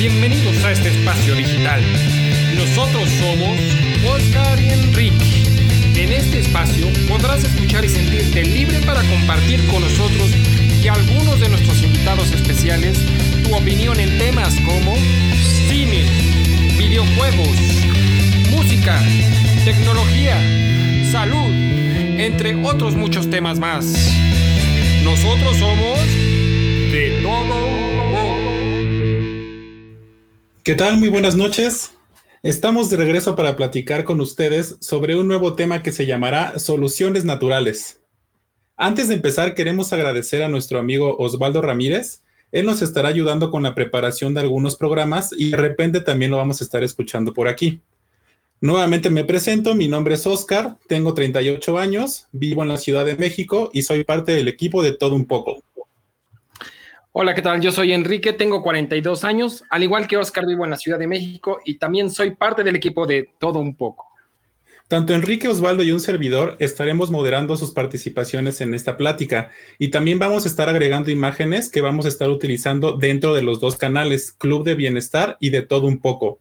Bienvenidos a este espacio digital. Nosotros somos Oscar y Enrique. En este espacio podrás escuchar y sentirte libre para compartir con nosotros y algunos de nuestros invitados especiales tu opinión en temas como cine, videojuegos, música, tecnología, salud, entre otros muchos temas más. Nosotros somos de todo ¿Qué tal? Muy buenas noches. Estamos de regreso para platicar con ustedes sobre un nuevo tema que se llamará Soluciones Naturales. Antes de empezar, queremos agradecer a nuestro amigo Osvaldo Ramírez. Él nos estará ayudando con la preparación de algunos programas y de repente también lo vamos a estar escuchando por aquí. Nuevamente me presento, mi nombre es Oscar, tengo 38 años, vivo en la Ciudad de México y soy parte del equipo de Todo un poco. Hola, ¿qué tal? Yo soy Enrique, tengo 42 años, al igual que Oscar vivo en la Ciudad de México y también soy parte del equipo de Todo un poco. Tanto Enrique, Osvaldo y un servidor estaremos moderando sus participaciones en esta plática y también vamos a estar agregando imágenes que vamos a estar utilizando dentro de los dos canales, Club de Bienestar y de Todo un poco.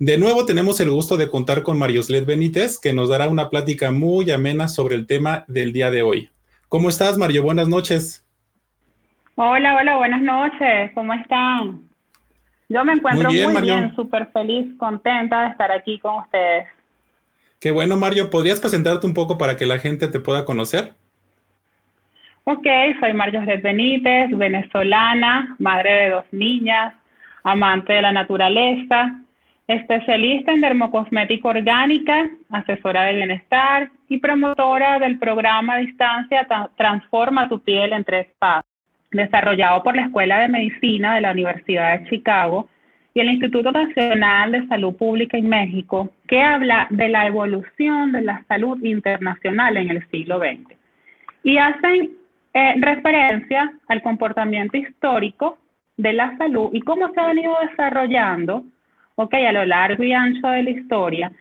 De nuevo tenemos el gusto de contar con Marioslet Benítez, que nos dará una plática muy amena sobre el tema del día de hoy. ¿Cómo estás, Mario? Buenas noches. Hola, hola, buenas noches. ¿Cómo están? Yo me encuentro muy bien, súper feliz, contenta de estar aquí con ustedes. Qué bueno, Mario. ¿Podrías presentarte un poco para que la gente te pueda conocer? Ok, soy Mario Benítez, venezolana, madre de dos niñas, amante de la naturaleza, especialista en dermocosmética orgánica, asesora de bienestar y promotora del programa a distancia Transforma tu piel en tres pasos desarrollado por la Escuela de Medicina de la Universidad de Chicago y el Instituto Nacional de Salud Pública en México, que habla de la evolución de la salud internacional en el siglo XX. Y hacen eh, referencia al comportamiento histórico de la salud y cómo se ha venido desarrollando, ok, a lo largo y ancho de la historia,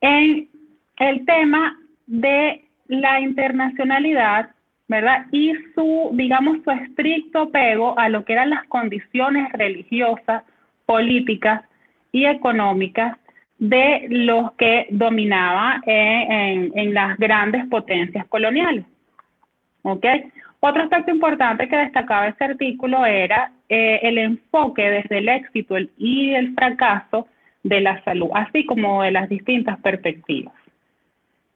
en el tema de la internacionalidad ¿verdad? Y su, digamos, su estricto apego a lo que eran las condiciones religiosas, políticas y económicas de los que dominaban en, las grandes potencias coloniales. ¿Ok? Otro aspecto importante que destacaba este artículo era eh, el enfoque desde el éxito y el fracaso de la salud, así como de las distintas perspectivas.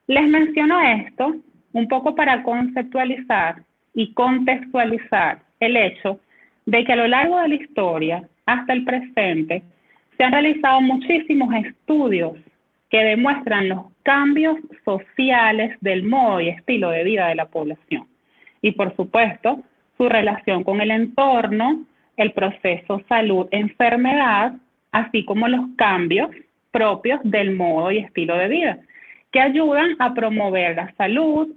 Les menciono esto un poco para conceptualizar y contextualizar el hecho de que a lo largo de la historia hasta el presente se han realizado muchísimos estudios que demuestran los cambios sociales del modo y estilo de vida de la población. Y por supuesto, su relación con el entorno, el proceso salud-enfermedad, así como los cambios propios del modo y estilo de vida, que ayudan a promover la salud,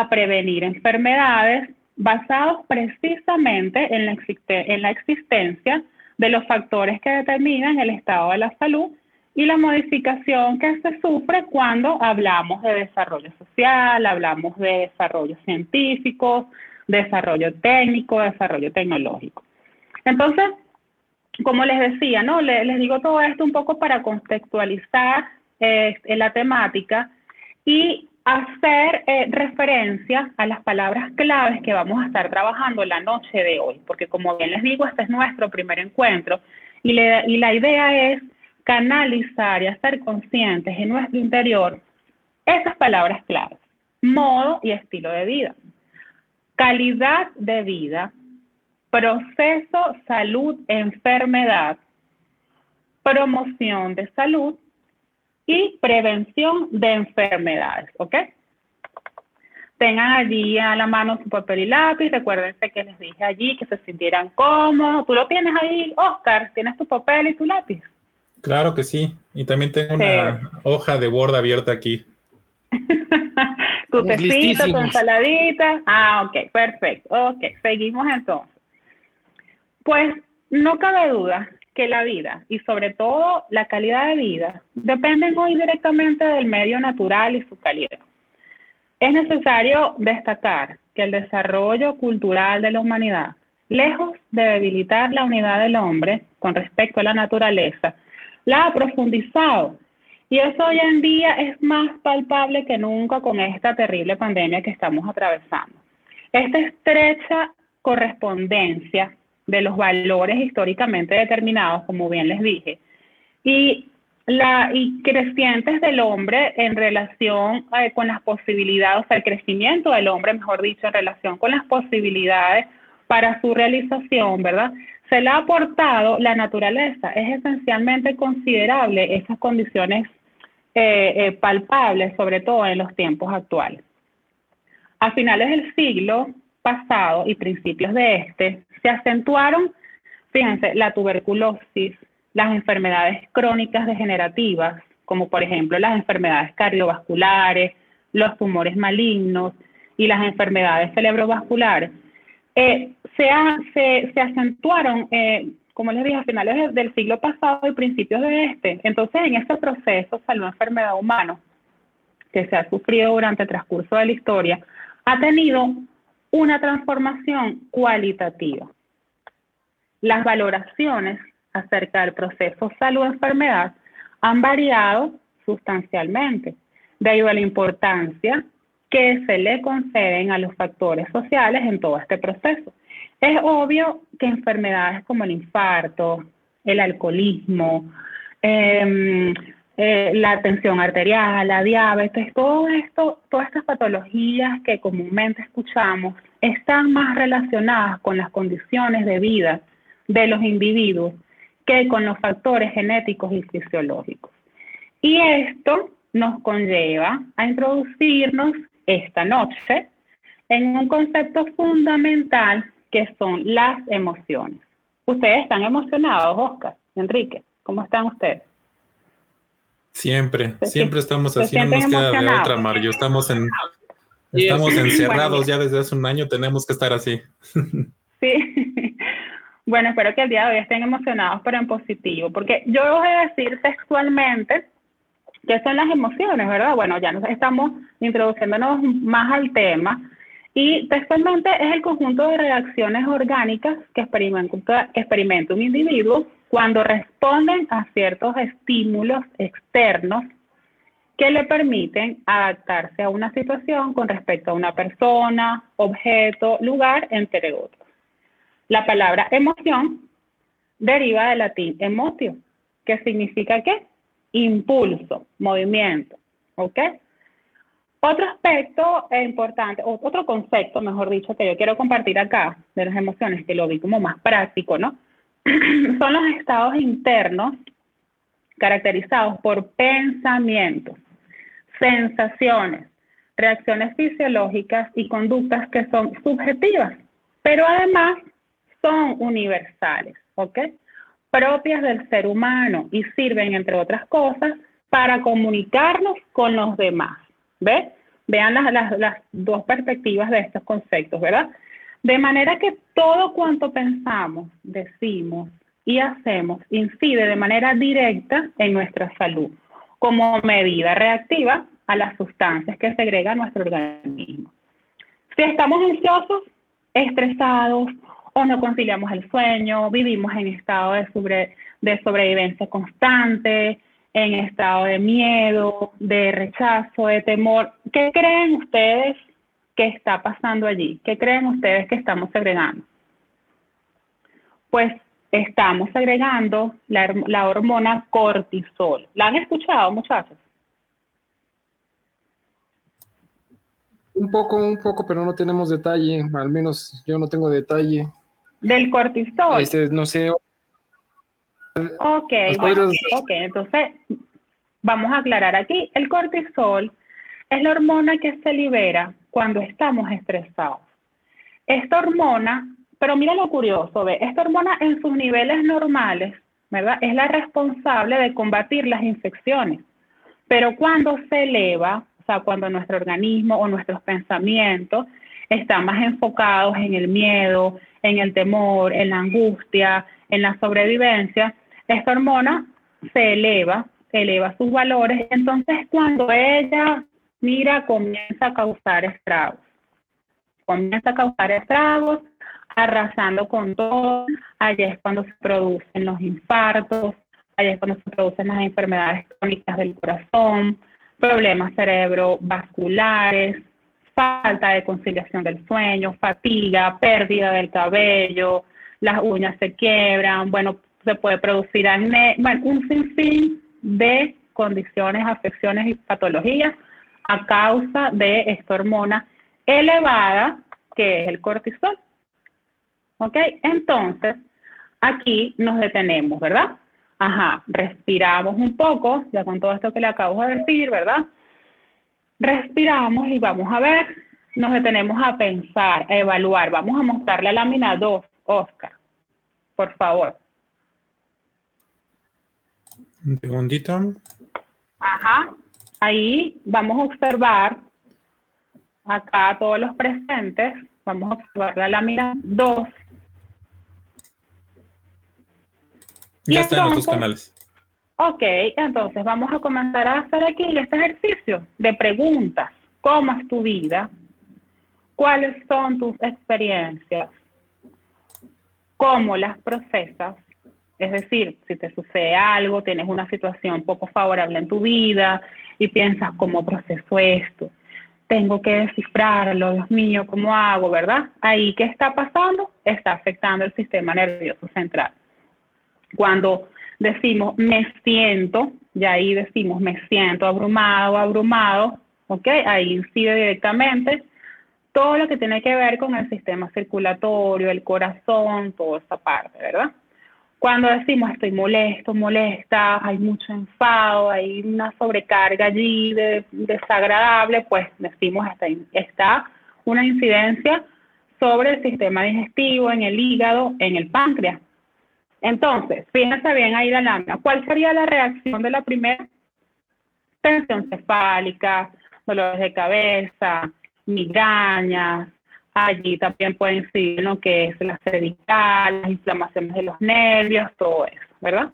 a prevenir enfermedades basados precisamente en la, en la existencia de los factores que determinan el estado de la salud y la modificación que se sufre cuando hablamos de desarrollo social, hablamos de desarrollo científico, desarrollo técnico, desarrollo tecnológico. Entonces, como les decía, ¿no? Les, digo todo esto un poco para contextualizar eh, la temática y hacer eh, referencia a las palabras claves que vamos a estar trabajando la noche de hoy, porque como bien les digo, este es nuestro primer encuentro y, y la idea es canalizar y hacer conscientes en nuestro interior esas palabras claves, modo y estilo de vida, calidad de vida, proceso, salud, enfermedad, promoción de salud y prevención de enfermedades, ¿ok? Tengan allí a la mano su papel y lápiz, recuérdense que les dije allí que se sintieran cómodos. ¿Tú lo tienes ahí, Oscar? ¿Tienes tu papel y tu lápiz? Claro que sí, y también tengo una hoja de borda abierta aquí. tu tecito, tu ensaladita. Ah, ok, perfecto. Ok, seguimos entonces. Pues no cabe duda que la vida y sobre todo la calidad de vida dependen muy directamente del medio natural y su calidad. Es necesario destacar que el desarrollo cultural de la humanidad lejos de debilitar la unidad del hombre con respecto a la naturaleza, la ha profundizado. Y eso hoy en día es más palpable que nunca con esta terrible pandemia que estamos atravesando. Esta estrecha correspondencia de los valores históricamente determinados, como bien les dije, y, la, y crecientes del hombre en relación eh, con las posibilidades, o sea, el crecimiento del hombre, mejor dicho, en relación con las posibilidades para su realización, ¿verdad? Se le ha aportado la naturaleza, es esencialmente considerable esas condiciones eh, eh, palpables, sobre todo en los tiempos actuales. A finales del siglo pasado y principios de este, se acentuaron, fíjense, la tuberculosis, las enfermedades crónicas degenerativas, como por ejemplo las enfermedades cardiovasculares, los tumores malignos y las enfermedades cerebrovasculares, eh, se, se, acentuaron, eh, como les dije, a finales del siglo pasado y principios de este. Entonces, en este proceso, salud enfermedad humana, que se ha sufrido durante el transcurso de la historia, ha tenido una transformación cualitativa. Las valoraciones acerca del proceso salud-enfermedad han variado sustancialmente, debido a la importancia que se le conceden a los factores sociales en todo este proceso. Es obvio que enfermedades como el infarto, el alcoholismo, eh, eh, la tensión arterial, la diabetes, todo esto, todas estas patologías que comúnmente escuchamos están más relacionadas con las condiciones de vida de los individuos que con los factores genéticos y fisiológicos. Y esto nos conlleva a introducirnos esta noche en un concepto fundamental que son las emociones. Ustedes están emocionados, Oscar, Enrique, ¿cómo están ustedes? Siempre, siempre estamos así, no nos queda de otra, Mario. Estamos en, estamos encerrados ya desde hace un año, tenemos que estar así. Sí. Bueno, espero que el día de hoy estén emocionados, pero en positivo, porque yo voy a decir textualmente qué son las emociones, ¿verdad? Bueno, ya nos estamos introduciéndonos más al tema. Y textualmente es el conjunto de reacciones orgánicas que experimenta, que experimenta un individuo cuando responden a ciertos estímulos externos que le permiten adaptarse a una situación con respecto a una persona, objeto, lugar, entre otros. La palabra emoción deriva del latín emotio, que significa qué? Impulso, movimiento, ¿ok? Otro aspecto importante, otro concepto, mejor dicho, que yo quiero compartir acá de las emociones, que lo vi como más práctico, ¿no? son los estados internos caracterizados por pensamientos, sensaciones, reacciones fisiológicas y conductas que son subjetivas, pero además son universales, ¿ok? Propias del ser humano y sirven, entre otras cosas, para comunicarnos con los demás, ¿ves? Vean las, las dos perspectivas de estos conceptos, ¿verdad? De manera que todo cuanto pensamos, decimos y hacemos incide de manera directa en nuestra salud, como medida reactiva a las sustancias que segrega nuestro organismo. Si estamos ansiosos, estresados o no conciliamos el sueño, vivimos en estado de, de sobrevivencia constante, en estado de miedo, de rechazo, de temor, ¿qué creen ustedes ¿Qué está pasando allí? ¿Qué creen ustedes que estamos segregando? Pues estamos segregando la, hormona cortisol. ¿La han escuchado, muchachos? Un poco, un poco, pero no tenemos detalle. Al menos yo no tengo detalle. Del cortisol. Este, no sé. Ok, ok, entonces vamos a aclarar aquí. El cortisol es la hormona que se libera cuando estamos estresados. Esta hormona, pero mira lo curioso, ve, esta hormona en sus niveles normales, ¿verdad? Es la responsable de combatir las infecciones. Pero cuando se eleva, o sea, cuando nuestro organismo o nuestros pensamientos están más enfocados en el miedo, en el temor, en la angustia, en la sobrevivencia, esta hormona se eleva, eleva sus valores. Entonces, cuando ella mira, comienza a causar estragos. Comienza a causar estragos arrasando con todo. Allí es cuando se producen los infartos, allí es cuando se producen las enfermedades crónicas del corazón, problemas cerebrovasculares, falta de conciliación del sueño, fatiga, pérdida del cabello, las uñas se quiebran, bueno, se puede producir acné, bueno, un sinfín de condiciones, afecciones y patologías a causa de esta hormona elevada que es el cortisol. ¿Ok? Entonces, aquí nos detenemos, ¿verdad? Ajá, respiramos un poco, ya con todo esto que le acabo de decir, ¿verdad? Respiramos y vamos a ver, nos detenemos a pensar, a evaluar. Vamos a mostrar la lámina 2, Oscar, por favor. Un segundito. Ajá, ahí vamos a observar acá a todos los presentes, vamos a observar la lámina 2. Ya está en los canales. Ok, entonces vamos a comenzar a hacer aquí este ejercicio de preguntas. ¿Cómo es tu vida? ¿Cuáles son tus experiencias? ¿Cómo las procesas? Es decir, si te sucede algo, tienes una situación poco favorable en tu vida y piensas, ¿cómo proceso esto? Tengo que descifrarlo, Dios mío, ¿cómo hago, verdad? Ahí, ¿qué está pasando? Está afectando el sistema nervioso central. Cuando decimos me siento, y ahí decimos me siento abrumado, abrumado, ¿ok? Ahí incide directamente todo lo que tiene que ver con el sistema circulatorio, el corazón, toda esa parte, ¿verdad? Cuando decimos estoy molesto, molesta, hay mucho enfado, hay una sobrecarga allí de, desagradable, pues decimos está, está una incidencia sobre el sistema digestivo, en el hígado, en el páncreas. Entonces, fíjense bien ahí la lámina. ¿Cuál sería la reacción de la primera? Tensión cefálica, dolores de cabeza, migrañas. Allí también puede incidir lo que es la cervical, las inflamaciones de los nervios, todo eso, ¿verdad?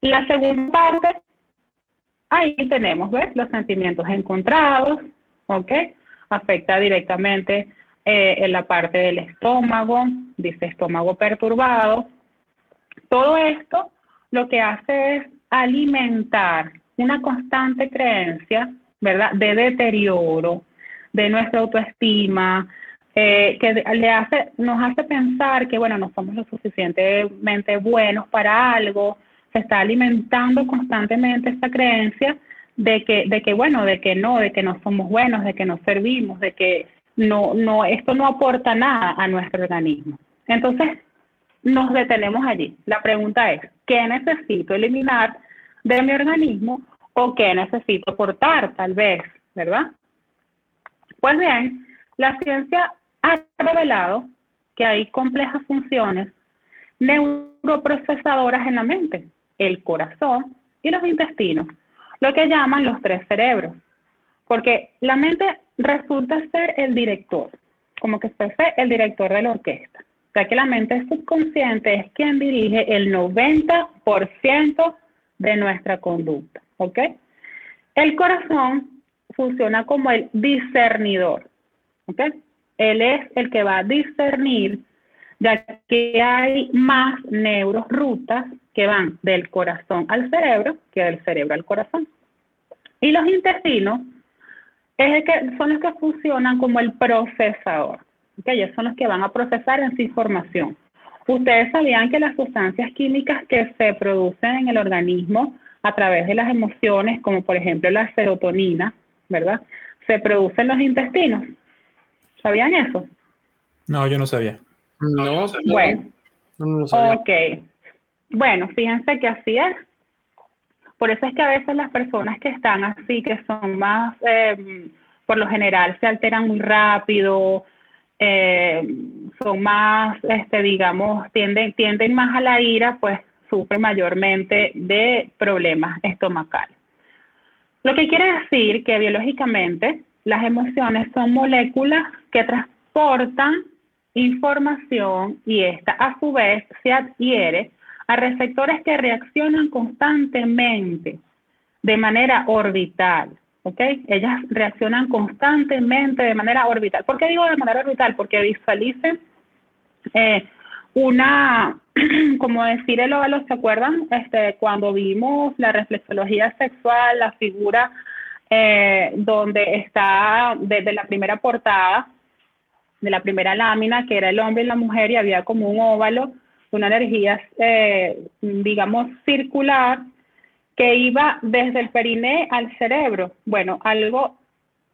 La segunda parte, ahí tenemos, ¿ves? Los sentimientos encontrados, ¿ok? Afecta directamente eh, en la parte del estómago, dice estómago perturbado, todo esto lo que hace es alimentar una constante creencia, ¿verdad?, de deterioro, de nuestra autoestima, eh, que le hace, nos hace pensar que, bueno, no somos lo suficientemente buenos para algo, se está alimentando constantemente esta creencia de que, de que, bueno, de que no, de que no somos buenos, de que no servimos, de que no, no, esto no aporta nada a nuestro organismo. Entonces, nos detenemos allí. La pregunta es, ¿qué necesito eliminar de mi organismo o qué necesito aportar tal vez, verdad? Pues bien, la ciencia ha revelado que hay complejas funciones neuroprocesadoras en la mente, el corazón y los intestinos, lo que llaman los tres cerebros, porque la mente resulta ser el director, como que fuese el director de la orquesta sea que la mente subconsciente es quien dirige el 90% de nuestra conducta, ¿ok? El corazón funciona como el discernidor, ¿ok? Él es el que va a discernir, ya que hay más neurorutas que van del corazón al cerebro que del cerebro al corazón. Y los intestinos es que, son los que funcionan como el procesador que ellos son los que van a procesar esa información. Ustedes sabían que las sustancias químicas que se producen en el organismo a través de las emociones, como por ejemplo la serotonina, ¿verdad? Se producen en los intestinos. ¿Sabían eso? No, yo no sabía. No, bueno. No, sabía. Ok. Bueno, fíjense que así es. Por eso es que a veces las personas que están así, que son más, eh, por lo general, se alteran muy rápido, eh, son más, este, digamos, tienden, tienden más a la ira, pues sufren mayormente de problemas estomacales. Lo que quiere decir que biológicamente las emociones son moléculas que transportan información y esta a su vez se adhiere a receptores que reaccionan constantemente de manera orbital. ¿Ok? Ellas reaccionan constantemente de manera orbital. ¿Por qué digo de manera orbital? Porque visualicen eh, una, como decir el óvalo, ¿se acuerdan? Este, cuando vimos la reflexología sexual, la figura eh, donde está desde la primera portada, de la primera lámina, que era el hombre y la mujer, y había como un óvalo, una energía, eh, digamos, circular, que iba desde el periné al cerebro. Bueno, algo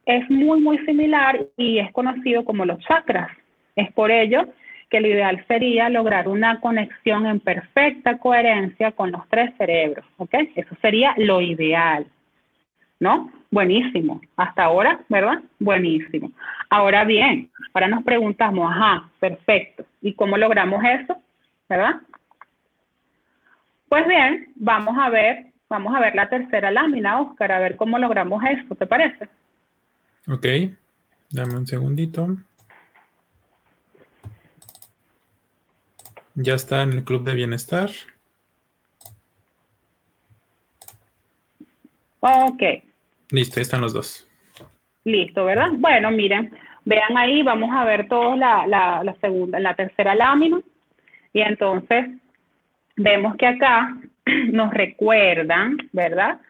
es muy, muy similar y es conocido como los chakras. Es por ello que lo ideal sería lograr una conexión en perfecta coherencia con los tres cerebros, ¿ok? Eso sería lo ideal, ¿no? Buenísimo. Hasta ahora, ¿verdad? Buenísimo. Ahora bien, ahora nos preguntamos, ajá, perfecto. ¿Y cómo logramos eso? ¿Verdad? Pues bien, vamos a ver, vamos a ver la tercera lámina, Oscar, a ver cómo logramos eso, ¿te parece? Ok, dame un segundito. Ya está en el club de bienestar. Ok. Listo, ahí están los dos. Listo, ¿verdad? Bueno, miren, vean ahí, vamos a ver todos la, la segunda, la tercera lámina. Y entonces vemos que acá nos recuerdan, ¿verdad?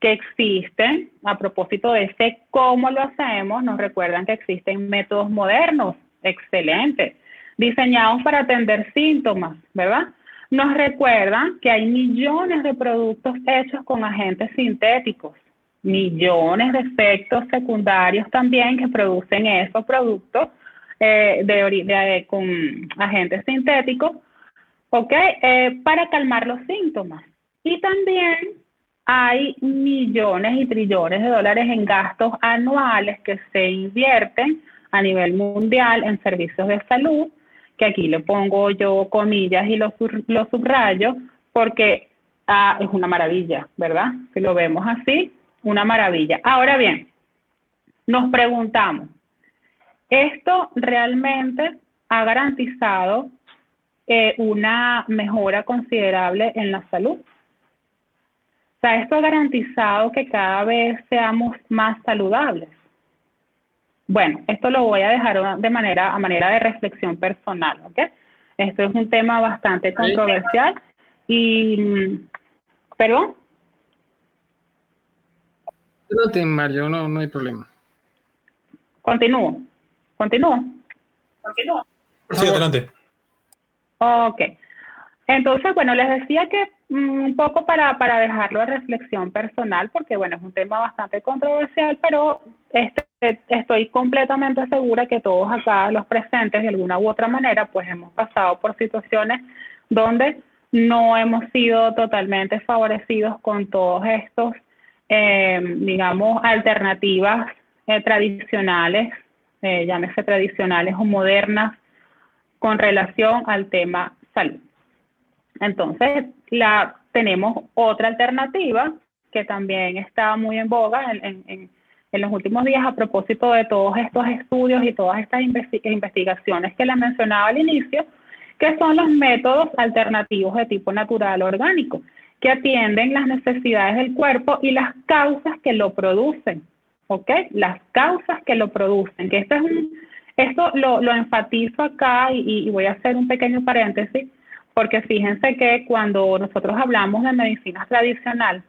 Que existen, a propósito de ese cómo lo hacemos, nos recuerdan que existen métodos modernos, excelentes, diseñados para atender síntomas, ¿verdad? Nos recuerdan que hay millones de productos hechos con agentes sintéticos, millones de efectos secundarios también que producen esos productos eh, de, con agentes sintéticos, ¿ok? Eh, para calmar los síntomas. Y también hay millones y trillones de dólares en gastos anuales que se invierten a nivel mundial en servicios de salud que aquí le pongo yo comillas y los, los subrayo, porque ah, es una maravilla, ¿verdad? Si lo vemos así, una maravilla. Ahora bien, nos preguntamos, ¿esto realmente ha garantizado eh, una mejora considerable en la salud? O sea, esto ha garantizado que cada vez seamos más saludables. Bueno, esto lo voy a dejar de manera, a manera de reflexión personal, ¿ok? Esto es un tema bastante controversial y, ¿perdón? No, Mario, no, no hay problema. Continúo, continúo, continúo. Sí, adelante. Ok. Entonces, bueno, les decía que mm, un poco para, para dejarlo a reflexión personal, porque bueno, es un tema bastante controversial, pero este, estoy completamente segura que todos acá, los presentes, de alguna u otra manera, pues hemos pasado por situaciones donde no hemos sido totalmente favorecidos con todos estos, eh, digamos, alternativas eh, tradicionales, eh, llámese tradicionales o modernas, con relación al tema salud. Entonces, la, tenemos otra alternativa que también está muy en boga en, en, en, los últimos días a propósito de todos estos estudios y todas estas investigaciones que les mencionaba al inicio, que son los métodos alternativos de tipo natural orgánico, que atienden las necesidades del cuerpo y las causas que lo producen, ¿ok? Las causas que lo producen, que esto es un, esto lo, lo enfatizo acá y, voy a hacer un pequeño paréntesis, porque fíjense que cuando nosotros hablamos de medicina tradicional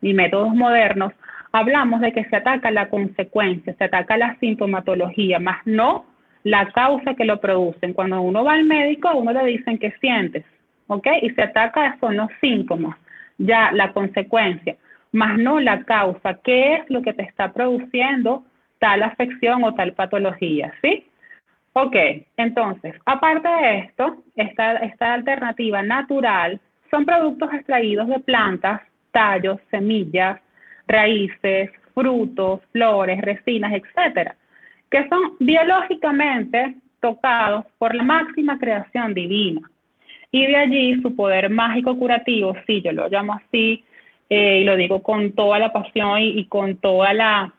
y métodos modernos, hablamos de que se ataca la consecuencia, se ataca la sintomatología, más no la causa que lo producen. Cuando uno va al médico, a uno le dicen que sientes, ¿ok? Y se ataca son los síntomas, ya la consecuencia, más no la causa, qué es lo que te está produciendo tal afección o tal patología, ¿sí? Ok, entonces, aparte de esto, esta, esta alternativa natural son productos extraídos de plantas, tallos, semillas, raíces, frutos, flores, resinas, etcétera, que son biológicamente tocados por la máxima creación divina. Y de allí su poder mágico curativo, sí, yo lo llamo así, eh, y lo digo con toda la pasión y, y con toda la,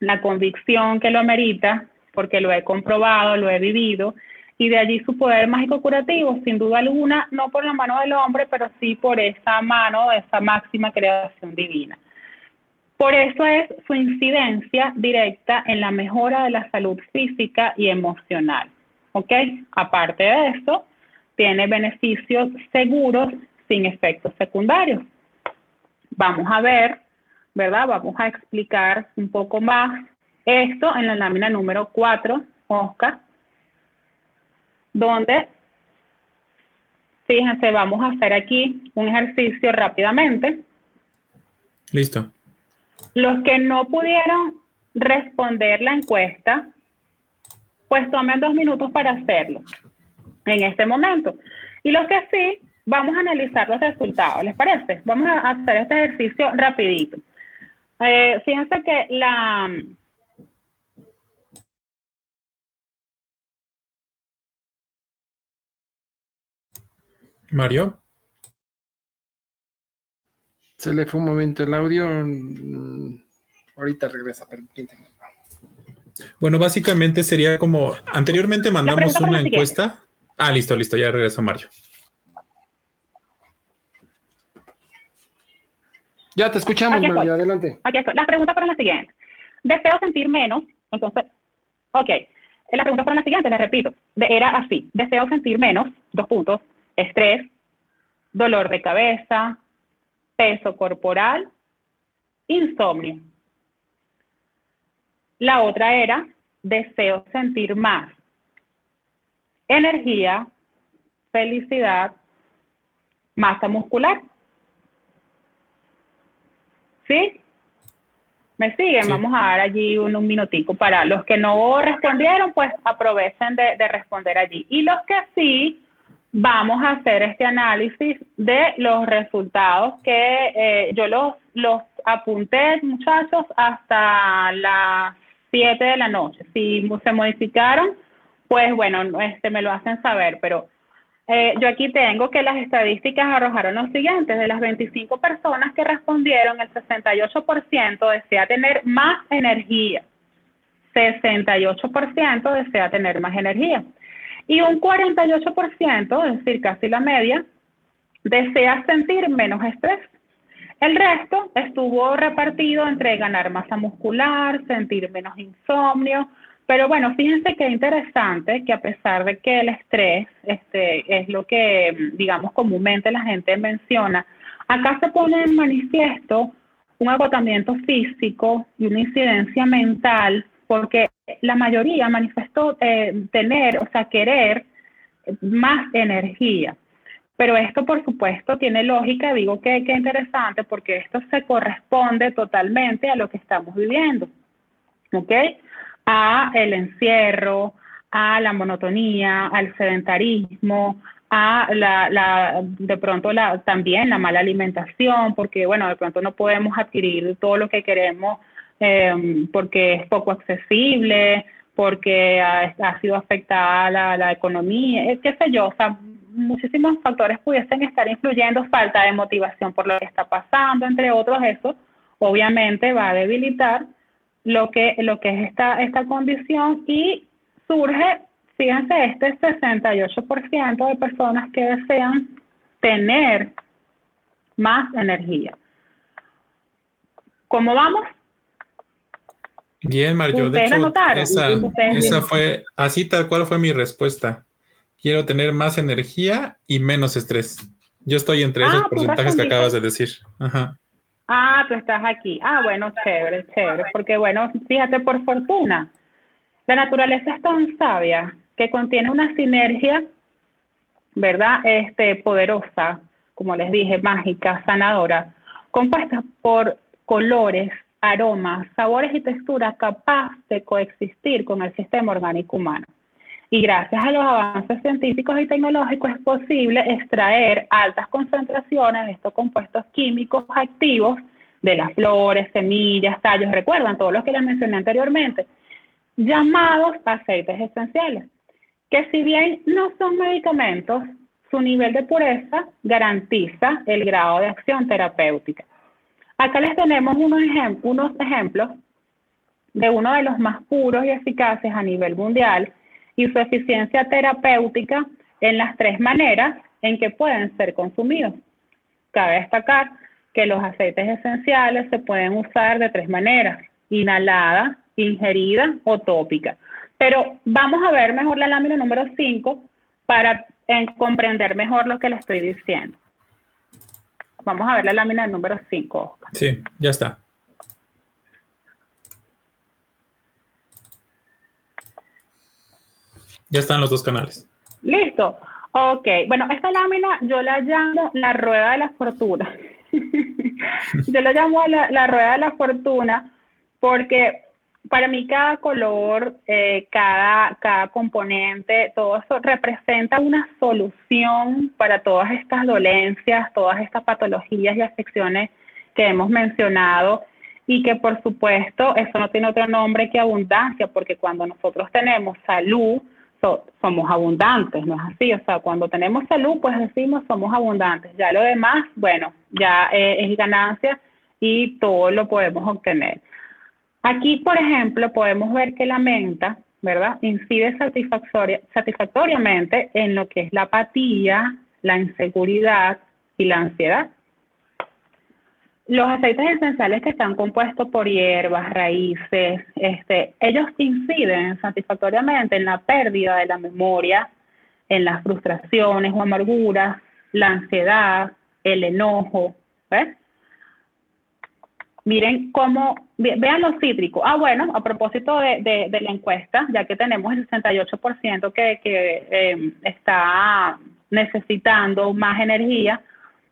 la convicción que lo merita, porque lo he comprobado, lo he vivido, y de allí su poder mágico curativo, sin duda alguna, no por la mano del hombre, pero sí por esa mano, esa máxima creación divina. Por eso es su incidencia directa en la mejora de la salud física y emocional. ¿ok? Aparte de eso, tiene beneficios seguros sin efectos secundarios. Vamos a ver, ¿verdad? Vamos a explicar un poco más esto en la lámina número 4, Oscar, donde, fíjense, vamos a hacer aquí un ejercicio rápidamente. Listo. Los que no pudieron responder la encuesta, pues tomen dos minutos para hacerlo en este momento. Y los que sí, vamos a analizar los resultados, ¿les parece? Vamos a hacer este ejercicio rapidito. Eh, fíjense que la... Mario. Se le fue un momento el audio. Mm, ahorita regresa, permítanme. Bueno, básicamente sería como anteriormente mandamos una encuesta. Ah, listo, listo, ya regresó Mario. Ya te escuchamos, Mario, adelante. Aquí estoy. Las preguntas fueron las siguientes. Deseo sentir menos, entonces, ok. Las preguntas fueron las siguientes, les repito. era así. Deseo sentir menos, dos puntos, estrés, dolor de cabeza, peso corporal, insomnio. La otra era deseo sentir más, energía, felicidad, masa muscular. ¿Sí? ¿Me siguen? Vamos a dar allí un, minutico para los que no respondieron, pues aprovechen de, de responder allí. Y los que sí, vamos a hacer este análisis de los resultados que eh, yo los, los apunté, muchachos, hasta las 7 de la noche. Si se modificaron, pues bueno, este, me lo hacen saber, pero eh, yo aquí tengo que las estadísticas arrojaron lo siguiente, de las 25 personas que respondieron, el 68% desea tener más energía, 68% desea tener más energía. Y un 48%, es decir, casi la media, desea sentir menos estrés. El resto estuvo repartido entre ganar masa muscular, sentir menos insomnio, pero bueno, fíjense qué interesante que a pesar de que el estrés este, es lo que, digamos, comúnmente la gente menciona, acá se pone en manifiesto un agotamiento físico y una incidencia mental, porque la mayoría manifestó eh, tener, o sea, querer más energía. Pero esto, por supuesto, tiene lógica, digo que, que interesante, porque esto se corresponde totalmente a lo que estamos viviendo, ¿ok? A el encierro, a la monotonía, al sedentarismo, a la, de pronto la, también la mala alimentación, porque bueno, de pronto no podemos adquirir todo lo que queremos eh, porque es poco accesible, porque ha, sido afectada la, la economía, qué sé yo, o sea, muchísimos factores pudiesen estar influyendo, falta de motivación por lo que está pasando, entre otros, eso obviamente va a debilitar lo que, lo que es esta, esta condición y surge, fíjense, este 68% de personas que desean tener más energía. ¿Cómo vamos? Bien, Mario. De hecho, esa, esa fue, así tal cual fue mi respuesta quiero tener más energía y menos estrés. Yo estoy entre esos ah, porcentajes que acabas de decir. Ajá. Ah, tú estás aquí. Ah, bueno, chévere, chévere. Porque bueno, fíjate, por fortuna, la naturaleza es tan sabia que contiene una sinergia, ¿verdad? Este, poderosa, como les dije, mágica, sanadora, compuesta por colores, aromas, sabores y texturas capaz de coexistir con el sistema orgánico humano. Y gracias a los avances científicos y tecnológicos es posible extraer altas concentraciones de estos compuestos químicos activos de las flores, semillas, tallos, recuerdan todos los que les mencioné anteriormente, llamados aceites esenciales, que si bien no son medicamentos, su nivel de pureza garantiza el grado de acción terapéutica. Acá les tenemos unos, unos ejemplos de uno de los más puros y eficaces a nivel mundial, y su eficiencia terapéutica en las tres maneras en que pueden ser consumidos. Cabe destacar que los aceites esenciales se pueden usar de tres maneras, inhalada, ingerida o tópica. Pero vamos a ver mejor la lámina número 5 para comprender mejor lo que le estoy diciendo. Vamos a ver la lámina número 5. Sí, ya está. Ya están los dos canales. Listo. Ok. Bueno, esta lámina yo la llamo la rueda de la fortuna. yo la llamo la, rueda de la fortuna porque para mí cada color, eh, cada, cada componente, todo eso representa una solución para todas estas dolencias, todas estas patologías y afecciones que hemos mencionado y que por supuesto eso no tiene otro nombre que abundancia, porque cuando nosotros tenemos salud, somos abundantes, ¿no es así? O sea, cuando tenemos salud, pues decimos somos abundantes. Ya lo demás, bueno, ya eh, es ganancia y todo lo podemos obtener. Aquí, por ejemplo, podemos ver que la menta, ¿verdad? Incide satisfactoriamente en lo que es la apatía, la inseguridad y la ansiedad. Los aceites esenciales que están compuestos por hierbas, raíces, este, ellos inciden satisfactoriamente en la pérdida de la memoria, en las frustraciones o amarguras, la ansiedad, el enojo. Miren cómo, vean los cítricos. Ah, bueno, a propósito de, la encuesta, ya que tenemos el 68% que, que eh, está necesitando más energía,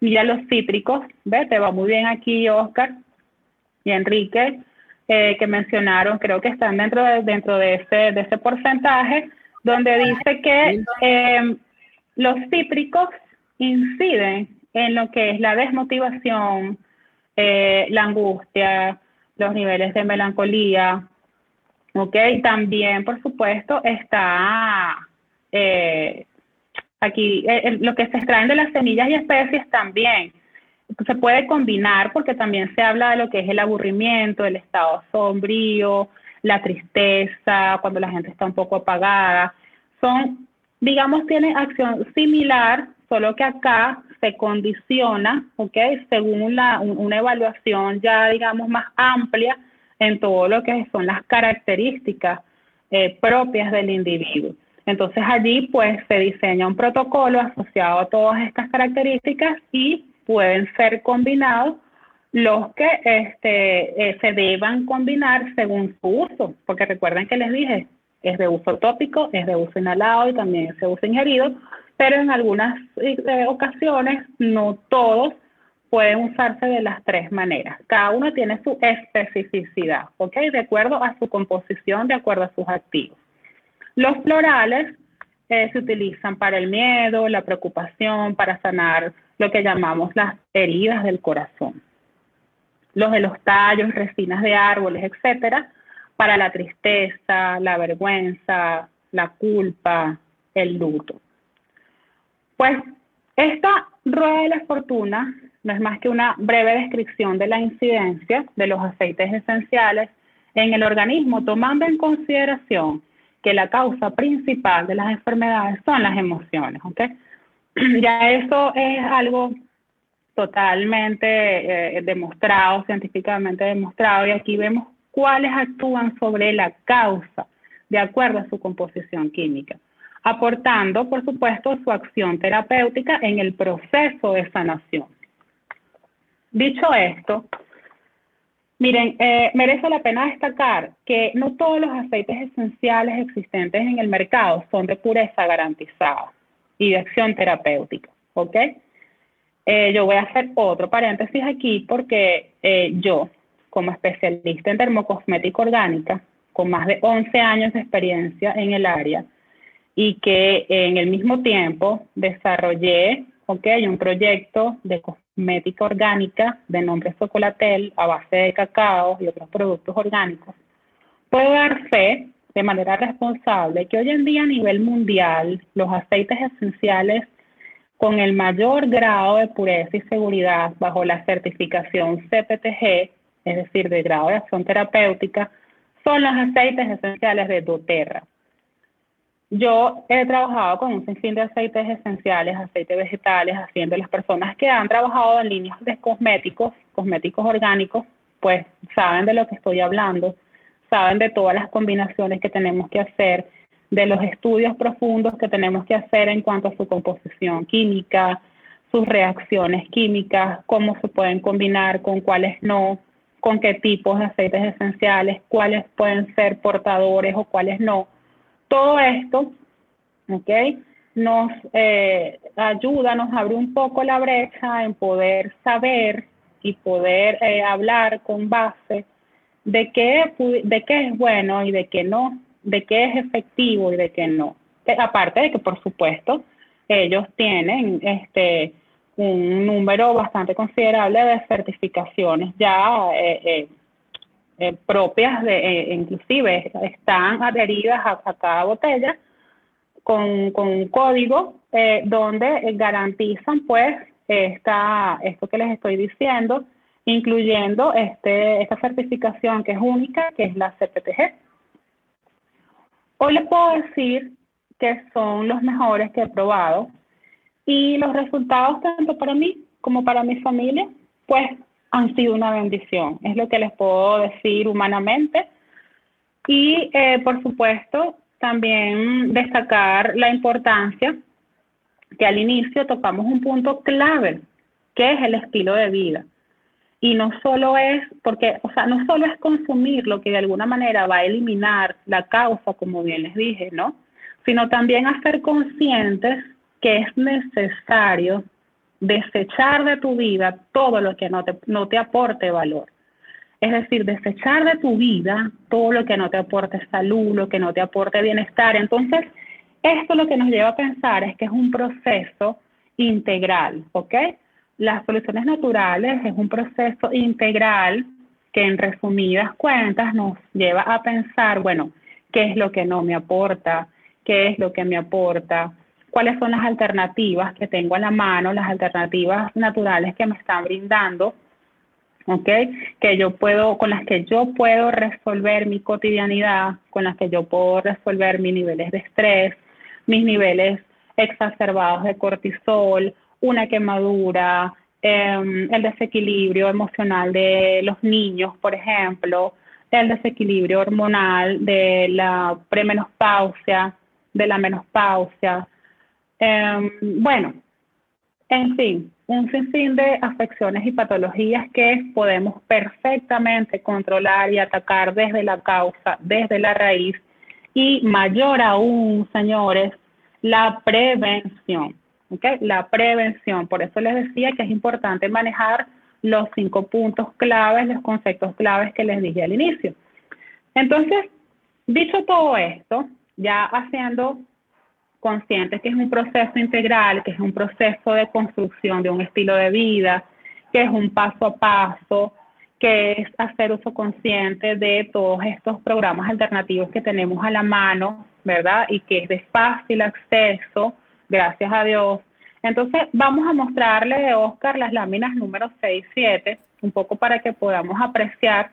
Mira los cítricos, ¿ves? Te va muy bien aquí, Oscar y Enrique, eh, que mencionaron, creo que están dentro de, dentro de, ese, de ese porcentaje, donde dice que em, los cítricos inciden en lo que es la desmotivación, eh, la angustia, los niveles de melancolía, ¿ok? También, por supuesto, está eh, Aquí eh, lo que se extraen de las semillas y especies también se puede combinar porque también se habla de lo que es el aburrimiento, el estado sombrío, la tristeza, cuando la gente está un poco apagada. Son, digamos, tienen acción similar, solo que acá se condiciona, ¿ok? Según una, una evaluación ya, digamos, más amplia en todo lo que son las características eh, propias del individuo. Entonces allí pues se diseña un protocolo asociado a todas estas características y pueden ser combinados los que este, eh, se deban combinar según su uso, porque recuerden que les dije, es de uso tópico, es de uso inhalado y también es de uso ingerido, pero en algunas eh, ocasiones no todos pueden usarse de las tres maneras. Cada uno tiene su especificidad, ¿ok? De acuerdo a su composición, de acuerdo a sus activos. Los florales eh, se utilizan para el miedo, la preocupación, para sanar lo que llamamos las heridas del corazón. Los de los tallos, resinas de árboles, etcétera, para la tristeza, la vergüenza, la culpa, el luto. Pues esta rueda de la fortuna no es más que una breve descripción de la incidencia de los aceites esenciales en el organismo, tomando en consideración que la causa principal de las enfermedades son las emociones, ¿ok? Ya eso es algo totalmente eh, demostrado, científicamente demostrado, y aquí vemos cuáles actúan sobre la causa de acuerdo a su composición química, aportando, por supuesto, su acción terapéutica en el proceso de sanación. Dicho esto, Miren, eh, merece la pena destacar que no todos los aceites esenciales existentes en el mercado son de pureza garantizada y de acción terapéutica, ¿ok? Eh, yo voy a hacer otro paréntesis aquí porque eh, yo, como especialista en dermocosmética orgánica, con más de 11 años de experiencia en el área y que en el mismo tiempo desarrollé, ¿ok? Un proyecto de cosmética orgánica de nombre Socolatel a base de cacao y otros productos orgánicos, puedo dar fe de manera responsable que hoy en día a nivel mundial los aceites esenciales con el mayor grado de pureza y seguridad bajo la certificación CPTG, es decir, de grado de acción terapéutica, son los aceites esenciales de doTERRA. Yo he trabajado con un sinfín de aceites esenciales, aceites vegetales, haciendo las personas que han trabajado en líneas de cosméticos, cosméticos orgánicos, pues saben de lo que estoy hablando. saben de todas las combinaciones que tenemos que hacer, de los estudios profundos que tenemos que hacer en cuanto a su composición química, sus reacciones químicas, cómo se pueden combinar, con cuáles no, con qué tipos de aceites esenciales, cuáles pueden ser portadores o cuáles no. Todo esto, ¿ok? Nos eh, ayuda, nos abre un poco la brecha en poder saber y poder eh, hablar con base de qué, de qué es bueno y de qué no, de qué es efectivo y de qué no. Aparte de que, por supuesto, ellos tienen este un número bastante considerable de certificaciones ya eh, eh, eh, propias de inclusive están adheridas a, cada botella con, con, un código donde garantizan pues esta, esto que les estoy diciendo incluyendo este, esta certificación que es única que es la CPTG hoy les puedo decir que son los mejores que he probado y los resultados, tanto para mí como para mi familia, pues han sido una bendición. Es lo que les puedo decir humanamente. Y, eh, por supuesto, también destacar la importancia que al inicio tocamos un punto clave, que es el estilo de vida. Y no solo es, porque, o sea, no solo es consumir lo que de alguna manera va a eliminar la causa, como bien les dije, ¿no? Sino también hacer conscientes que es necesario desechar de tu vida todo lo que no te, no te aporte valor. Es decir, desechar de tu vida todo lo que no te aporte salud, lo que no te aporte bienestar. Entonces, esto lo que nos lleva a pensar es que es un proceso integral, ¿ok? Las soluciones naturales es un proceso integral que en resumidas cuentas nos lleva a pensar, bueno, ¿qué es lo que no me aporta? ¿Qué es lo que me aporta? Cuáles son las alternativas que tengo a la mano, las alternativas naturales que me están brindando, ¿ok? Que yo puedo, con las que yo puedo resolver mi cotidianidad, con las que yo puedo resolver mis niveles de estrés, mis niveles exacerbados de cortisol, una quemadura, em, el desequilibrio emocional de los niños, por ejemplo, el desequilibrio hormonal de la premenopausia, de la menopausia, Em, bueno, en fin, un sinfín de afecciones y patologías que podemos perfectamente controlar y atacar desde la causa, desde la raíz y mayor aún, señores, la prevención. La prevención. Por eso les decía que es importante manejar los cinco puntos claves, los conceptos claves que les dije al inicio. Entonces, dicho todo esto, ya haciendo conscientes que es un proceso integral, que es un proceso de construcción de un estilo de vida, que es un paso a paso, que es hacer uso consciente de todos estos programas alternativos que tenemos a la mano, ¿verdad? Y que es de fácil acceso, gracias a Dios. Entonces, vamos a mostrarle, Oscar, las láminas número 6 y 7, un poco para que podamos apreciar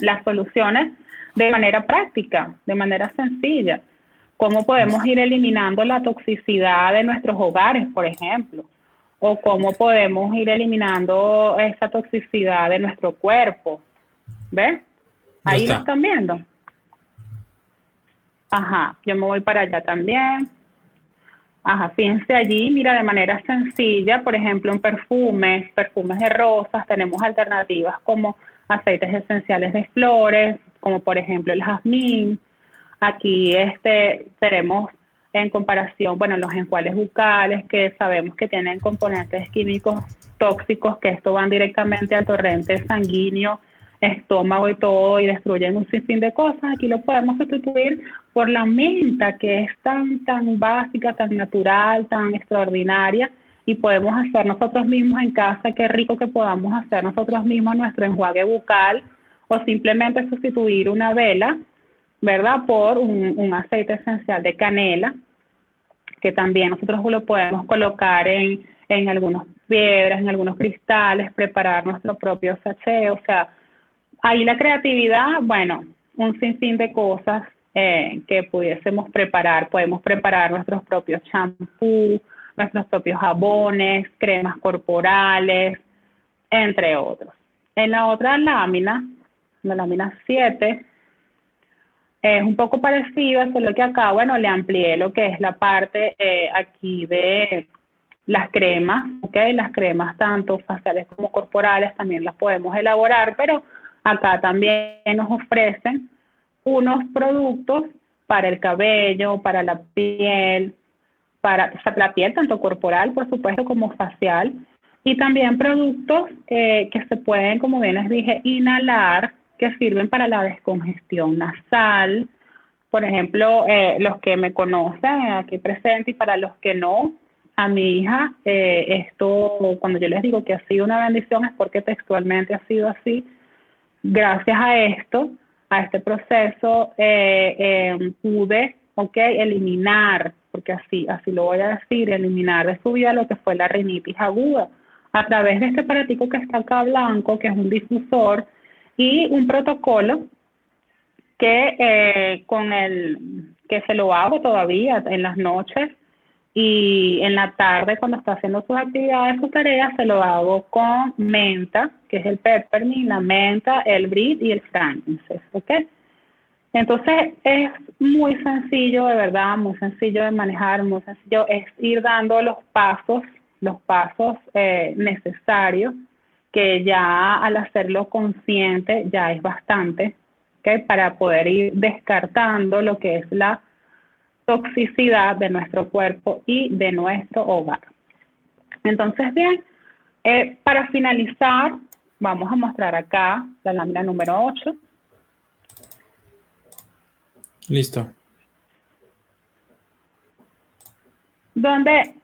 las soluciones de manera práctica, de manera sencilla cómo podemos ir eliminando la toxicidad de nuestros hogares, por ejemplo, o cómo podemos ir eliminando esa toxicidad de nuestro cuerpo. ¿Ves? Ahí lo están viendo. Ajá, yo me voy para allá también. Ajá, fíjense allí, mira, de manera sencilla, por ejemplo, en perfumes, perfumes de rosas, tenemos alternativas como aceites esenciales de flores, como por ejemplo el jazmín, Aquí este, tenemos en comparación, bueno, los enjuagues bucales que sabemos que tienen componentes químicos tóxicos que esto van directamente al torrente sanguíneo, estómago y todo y destruyen un sinfín de cosas. Aquí lo podemos sustituir por la menta que es tan, tan básica, tan natural, tan extraordinaria y podemos hacer nosotros mismos en casa. Qué rico que podamos hacer nosotros mismos nuestro enjuague bucal o simplemente sustituir una vela ¿verdad? Por un, aceite esencial de canela, que también nosotros lo podemos colocar en, en algunas piedras, en algunos cristales, preparar nuestro propio sachet, o sea, ahí la creatividad, bueno, un sinfín de cosas eh, que pudiésemos preparar, podemos preparar nuestros propios champús, nuestros propios jabones, cremas corporales, entre otros. En la otra lámina, la lámina 7, Es un poco parecido, solo que acá, bueno, le amplié lo que es la parte eh, aquí de las cremas, ¿ok? Las cremas tanto faciales como corporales también las podemos elaborar, pero acá también nos ofrecen unos productos para el cabello, para la piel, para la piel tanto corporal, por supuesto, como facial, y también productos eh, que se pueden, como bien les dije, inhalar, que sirven para la descongestión nasal. Por ejemplo, eh, los que me conocen aquí presente y para los que no, a mi hija, eh, esto, cuando yo les digo que ha sido una bendición, es porque textualmente ha sido así. Gracias a esto, a este proceso, pude, ok, eliminar, porque así, así lo voy a decir, eliminar de su vida lo que fue la rinitis aguda a través de este aparatico que está acá blanco, que es un difusor, y un protocolo que eh, con el que se lo hago todavía en las noches y en la tarde cuando está haciendo sus actividades, sus tareas, se lo hago con menta, que es el peppermint, la menta, el brit y el frankincense, ¿ok? Entonces es muy sencillo, de verdad, muy sencillo de manejar, muy sencillo, es ir dando los pasos los pasos eh, necesarios, que ya al hacerlo consciente ya es bastante, para poder ir descartando lo que es la toxicidad de nuestro cuerpo y de nuestro hogar. Entonces, bien, eh, para finalizar, vamos a mostrar acá la lámina número 8. Listo. Donde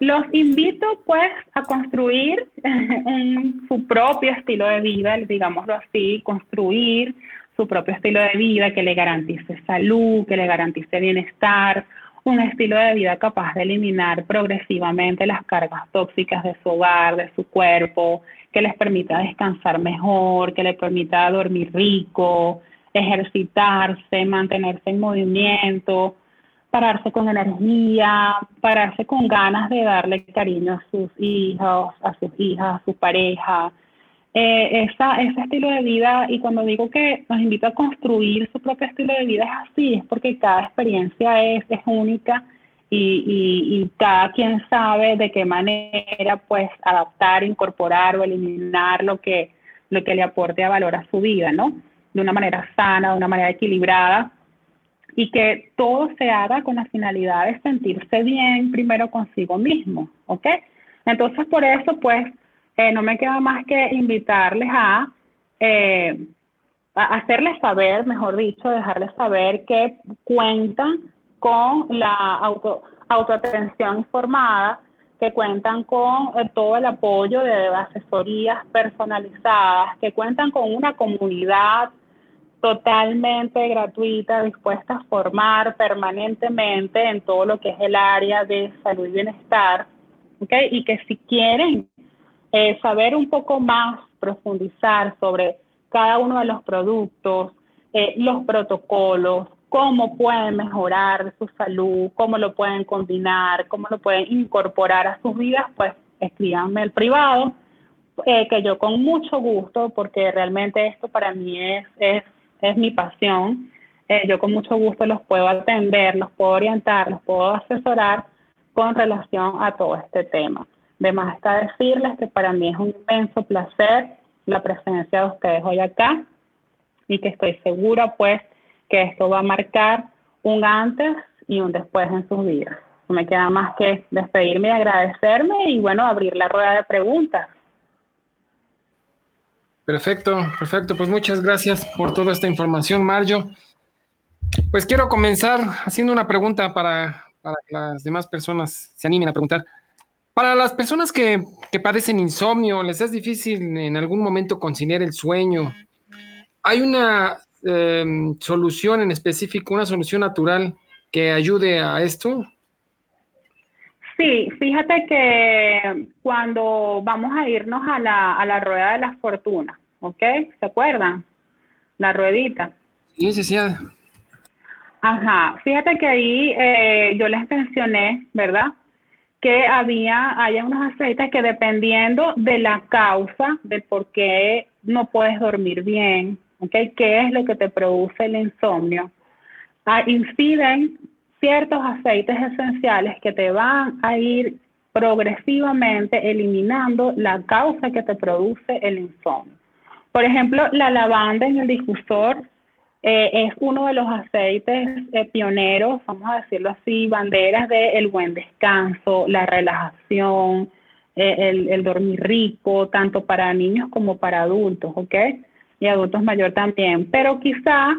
los invito pues a construir su propio estilo de vida, digámoslo así, construir su propio estilo de vida que le garantice salud, que le garantice bienestar, un estilo de vida capaz de eliminar progresivamente las cargas tóxicas de su hogar, de su cuerpo, que les permita descansar mejor, que les permita dormir rico, ejercitarse, mantenerse en movimiento, pararse con energía, pararse con ganas de darle cariño a sus hijos, a sus hijas, a su pareja. Eh, esa, ese estilo de vida, y cuando digo que nos invito a construir su propio estilo de vida, es así, es porque cada experiencia es, es única y, y, y, cada quien sabe de qué manera pues adaptar, incorporar o eliminar lo que, lo que le aporte a valor a su vida, ¿no? De una manera sana, de una manera equilibrada, y que todo se haga con la finalidad de sentirse bien primero consigo mismo, ¿ok? Entonces, por eso, pues, eh, no me queda más que invitarles a, eh, hacerles saber, mejor dicho, dejarles saber que cuentan con la auto, autoatención informada, que cuentan con eh, todo el apoyo de asesorías personalizadas, que cuentan con una comunidad totalmente gratuita, dispuesta a formar permanentemente en todo lo que es el área de salud y bienestar, ¿okay? Y que si quieren eh, saber un poco más, profundizar sobre cada uno de los productos, eh, los protocolos, cómo pueden mejorar su salud, cómo lo pueden combinar, cómo lo pueden incorporar a sus vidas, pues escríbanme el privado, eh, que yo con mucho gusto, porque realmente esto para mí es, es es mi pasión. Eh, yo con mucho gusto los puedo atender, los puedo orientar, los puedo asesorar con relación a todo este tema. Además está decirles que para mí es un inmenso placer la presencia de ustedes hoy acá y que estoy segura pues que esto va a marcar un antes y un después en sus vidas. No me queda más que despedirme y agradecerme y bueno, abrir la rueda de preguntas. Perfecto, perfecto. Pues muchas gracias por toda esta información, Mario. Pues quiero comenzar haciendo una pregunta para, que las demás personas se animen a preguntar. Para las personas que, padecen insomnio, les es difícil en algún momento conciliar el sueño. ¿Hay una em, solución en específico, una solución natural que ayude a esto? Sí, fíjate que cuando vamos a irnos a la, a la rueda de la fortuna, ¿ok? ¿Se acuerdan? La ruedita. Sí, sí, sí. Ajá, fíjate que ahí eh, yo les mencioné, ¿verdad? Que había, hay unos aceites que dependiendo de la causa, del por qué no puedes dormir bien, ¿okay? ¿Qué es lo que te produce el insomnio? Ah, inciden ciertos aceites esenciales que te van a ir progresivamente eliminando la causa que te produce el insomnio. Por ejemplo, la lavanda en el difusor eh, es uno de los aceites eh, pioneros, vamos a decirlo así, banderas del buen descanso, la relajación, eh, el, el, dormir rico, tanto para niños como para adultos, ¿ok? Y adultos mayores también. Pero quizá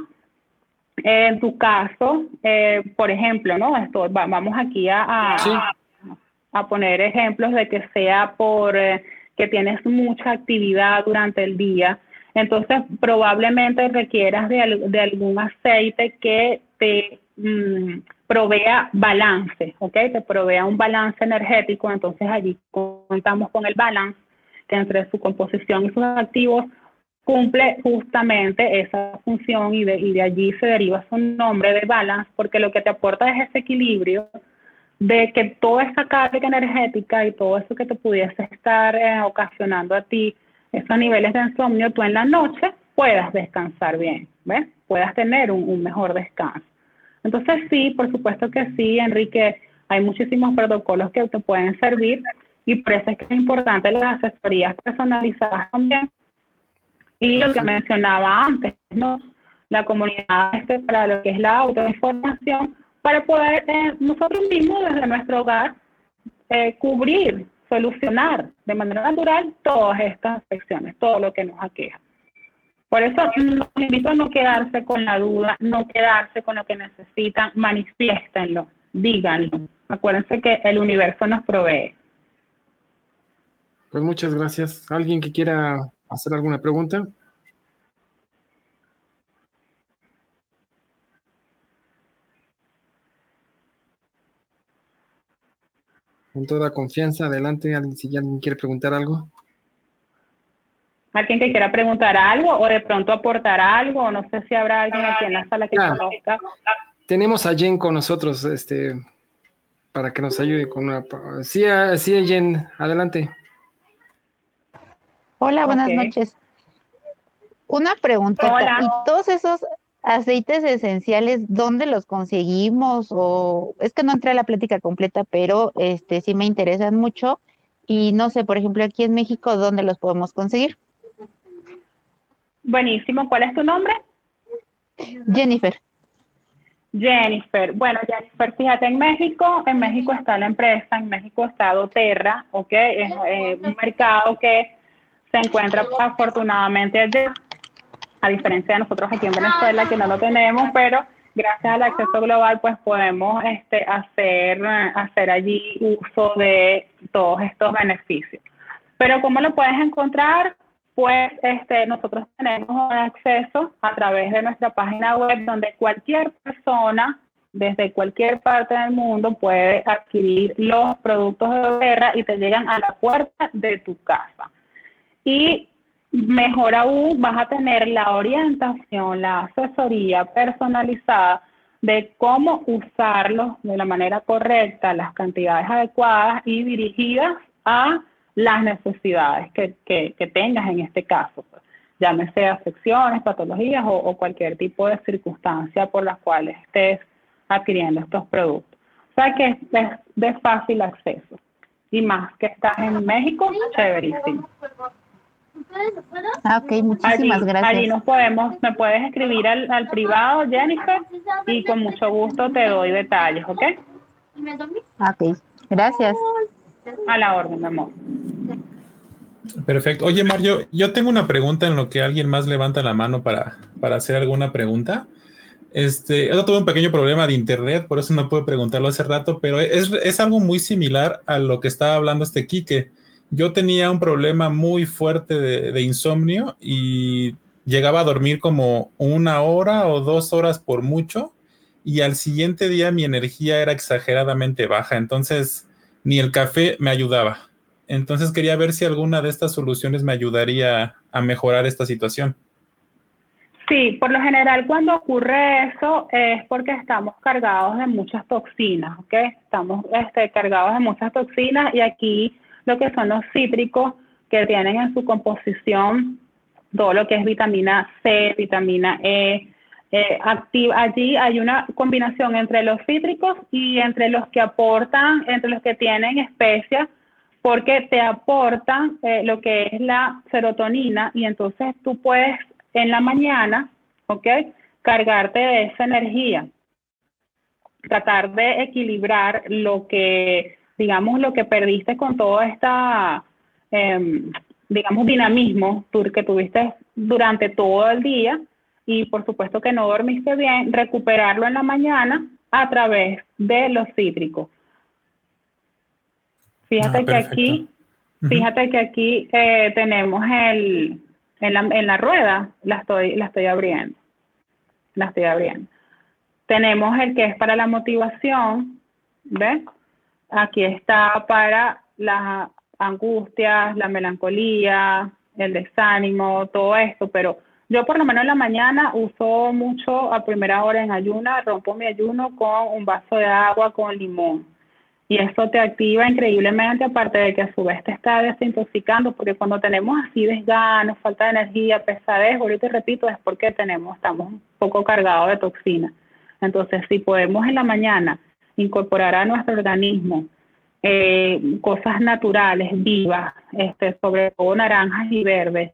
en tu caso, por ejemplo, ¿no? Esto, vamos aquí a, a, poner ejemplos de que sea por que tienes mucha actividad durante el día entonces, probablemente requieras de, algún aceite que te mm, provea balance, ¿ok? Te provea un balance energético. Entonces, allí contamos con el balance, que entre su composición y sus activos cumple justamente esa función y de, y de allí se deriva su nombre de balance, porque lo que te aporta es ese equilibrio de que toda esa carga energética y todo eso que te pudiese estar eh, ocasionando a ti esos niveles de insomnio, tú en la noche puedas descansar bien, ¿ves? Puedas tener un, mejor descanso. Entonces sí, por supuesto que sí, Enrique, hay muchísimos protocolos que te pueden servir y por eso es que es importante las asesorías personalizadas también. Y lo que mencionaba antes, ¿no? La comunidad este, para lo que es la autoinformación, para poder eh, nosotros mismos desde nuestro hogar eh, cubrir solucionar de manera natural todas estas afecciones, todo lo que nos aqueja. Por eso los invito a no quedarse con la duda, no quedarse con lo que necesitan, manifiéstenlo, díganlo. Acuérdense que el universo nos provee. Pues muchas gracias. ¿Alguien que quiera hacer alguna pregunta? Con toda confianza, adelante. Si alguien quiere preguntar algo. ¿Alguien que quiera preguntar algo o de pronto aportar algo? No sé si habrá alguien aquí en la sala que ah, conozca. Tenemos a Jen con nosotros, este, para que nos ayude con una... Sí, ah, sí Jen, adelante. Hola, buenas noches. Una pregunta. ¿Y todos esos aceites esenciales, ¿dónde los conseguimos? O es que no entré a la plática completa, pero este sí me interesan mucho. Y no sé, por ejemplo, aquí en México, ¿dónde los podemos conseguir? Buenísimo. ¿Cuál es tu nombre? Jennifer. Jennifer. Bueno, Jennifer, fíjate, en México, en México está la empresa, en México está doTERRA, ¿ok? Es eh, un mercado que se encuentra afortunadamente allá a diferencia de nosotros aquí en Venezuela que no lo tenemos, pero gracias al acceso global pues podemos este, hacer, hacer allí uso de todos estos beneficios. Pero ¿cómo lo puedes encontrar? Pues este, nosotros tenemos acceso a través de nuestra página web donde cualquier persona desde cualquier parte del mundo puede adquirir los productos de guerra y te llegan a la puerta de tu casa. Y Mejor aún, vas a tener la orientación, la asesoría personalizada de cómo usarlos de la manera correcta, las cantidades adecuadas y dirigidas a las necesidades que, que, tengas en este caso. Llámese afecciones, patologías o, o, cualquier tipo de circunstancia por las cuales estés adquiriendo estos productos. O sea que es de fácil acceso. Y más que estás en México, chéverísimo. Ah, ok, muchísimas gracias. Allí nos podemos, me puedes escribir al, privado, Jennifer, y con mucho gusto te doy detalles, ¿ok? Ok, gracias. A la orden, mi amor. Perfecto. Oye, Mario, yo tengo una pregunta en lo que alguien más levanta la mano para, para hacer alguna pregunta. Este, yo tuve un pequeño problema de internet, por eso no puedo preguntarlo hace rato, pero es, es algo muy similar a lo que estaba hablando este Quique yo tenía un problema muy fuerte de, insomnio y llegaba a dormir como una hora o dos horas por mucho y al siguiente día mi energía era exageradamente baja, entonces ni el café me ayudaba. Entonces quería ver si alguna de estas soluciones me ayudaría a mejorar esta situación. Sí, por lo general cuando ocurre eso es porque estamos cargados de muchas toxinas, ¿ok? Estamos este, cargados de muchas toxinas y aquí lo que son los cítricos que tienen en su composición todo lo que es vitamina C, vitamina E. Eh, activa, allí hay una combinación entre los cítricos y entre los que aportan, entre los que tienen especias, porque te aportan eh, lo que es la serotonina y entonces tú puedes en la mañana, ¿ok? Cargarte de esa energía, tratar de equilibrar lo que, digamos, lo que perdiste con toda esta em, digamos, dinamismo que tuviste durante todo el día y por supuesto que no dormiste bien, recuperarlo en la mañana a través de los cítricos. Fíjate ah, que aquí, fíjate que aquí eh, tenemos el, en la, en la rueda, la estoy, la estoy abriendo, la estoy abriendo. Tenemos el que es para la motivación, ¿ves? Aquí está para la angustias, la melancolía, el desánimo, todo esto, pero yo por lo menos en la mañana uso mucho a primera hora en ayuna, rompo mi ayuno con un vaso de agua con limón. Y esto te activa increíblemente, aparte de que a su vez te está desintoxicando, porque cuando tenemos así desgano, falta de energía, pesadez, ahorita repito, es porque tenemos, estamos poco cargados de toxinas. Entonces, si podemos en la mañana incorporar a nuestro organismo eh, cosas naturales, vivas, este, sobre todo naranjas y verdes,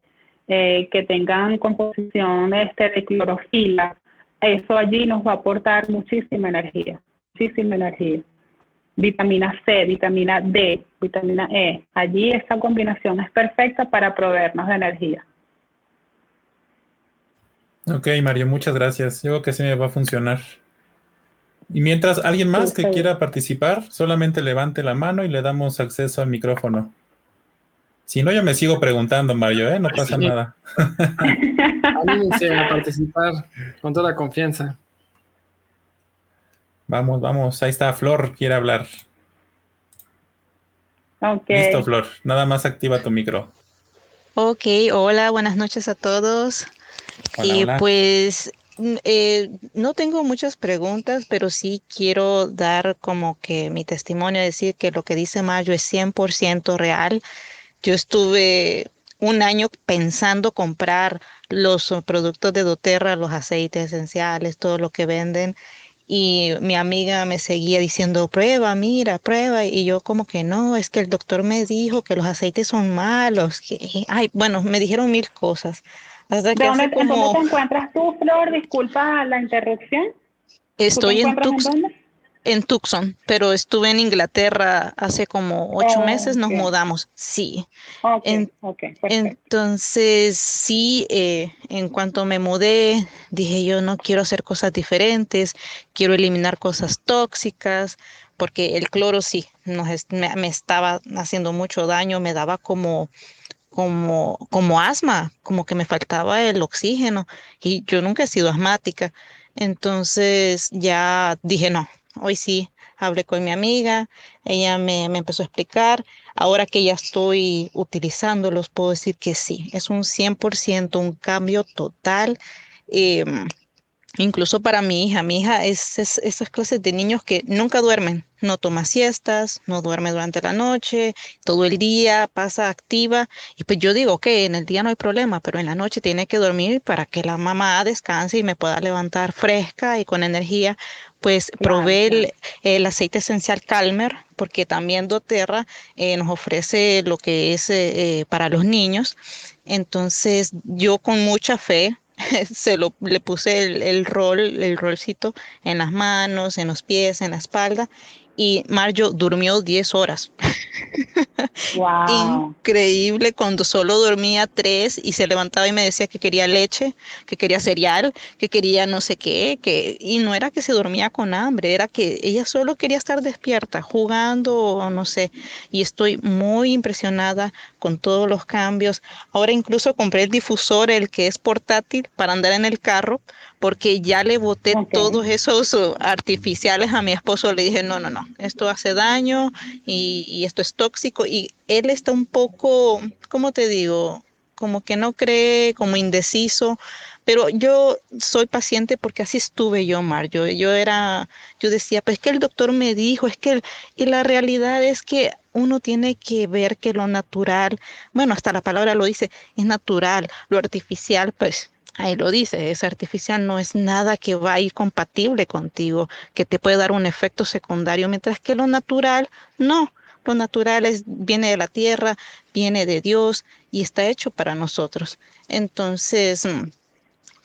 eh, que tengan composición este, de clorofila, eso allí nos va a aportar muchísima energía, muchísima energía. Vitamina C, vitamina D, vitamina E, allí esa combinación es perfecta para proveernos de energía. Ok, Mario, muchas gracias. Yo creo que sí me va a funcionar. Y mientras alguien más que quiera participar, solamente levante la mano y le damos acceso al micrófono. Si no, yo me sigo preguntando, Mario, ¿eh? No pasa nada. Anímense a participar con toda confianza. Vamos, vamos. Ahí está, Flor quiere hablar. Okay. Listo, Flor. Nada más activa tu micro. Ok, hola, buenas noches a todos. y pues eh, no tengo muchas preguntas, pero sí quiero dar como que mi testimonio, decir que lo que dice Mayo es 100% real. Yo estuve un año pensando comprar los productos de doTERRA, los aceites esenciales, todo lo que venden. Y mi amiga me seguía diciendo, prueba, mira, prueba. Y yo como que no, es que el doctor me dijo que los aceites son malos. Que, ay, bueno, me dijeron mil cosas. ¿De dónde, te encuentras tú, Flor? Disculpa la interrupción. Estoy en Tucson, en Tucson, pero estuve en Inglaterra hace como ocho oh, meses, nos mudamos, sí. entonces, sí, eh, en cuanto me mudé, dije yo no quiero hacer cosas diferentes, quiero eliminar cosas tóxicas, porque el cloro sí, nos, me estaba haciendo mucho daño, me daba como como, como asma, como que me faltaba el oxígeno y yo nunca he sido asmática. Entonces ya dije, no, hoy sí, hablé con mi amiga, ella me, me empezó a explicar, ahora que ya estoy utilizándolos, puedo decir que sí, es un 100%, un cambio total. Em, incluso para mi hija, mi hija es, es esas clases de niños que nunca duermen, no toma siestas, no duerme durante la noche, todo el día pasa activa. Y pues yo digo, que en el día no hay problema, pero en la noche tiene que dormir para que la mamá descanse y me pueda levantar fresca y con energía. Pues probé el, aceite esencial Calmer, porque también doTERRA eh, nos ofrece lo que es eh, eh, para los niños. Entonces yo con mucha fe se lo le puse el, el, rol, el rolcito en las manos, en los pies, en la espalda y Mario durmió 10 horas. Increíble cuando solo dormía 3 y se levantaba y me decía que quería leche, que quería cereal, que quería no sé qué, que y no era que se dormía con hambre, era que ella solo quería estar despierta, jugando o no sé. Y estoy muy impresionada con todos los cambios. Ahora incluso compré el difusor, el que es portátil para andar en el carro porque ya le boté todos esos uh, artificiales a mi esposo. Le dije, no, no, no, esto hace daño y, esto es tóxico. Y él está un poco, ¿cómo te digo? Como que no cree, como indeciso. Pero yo soy paciente porque así estuve yo, Mar. Yo, era, yo decía, pues que el doctor me dijo, es que, y la realidad es que uno tiene que ver que lo natural, bueno, hasta la palabra lo dice, es natural, lo artificial, pues ahí lo dice, es artificial, no es nada que va a ir compatible contigo, que te puede dar un efecto secundario, mientras que lo natural, no. Lo natural es, viene de la tierra, viene de Dios y está hecho para nosotros. Entonces, mm,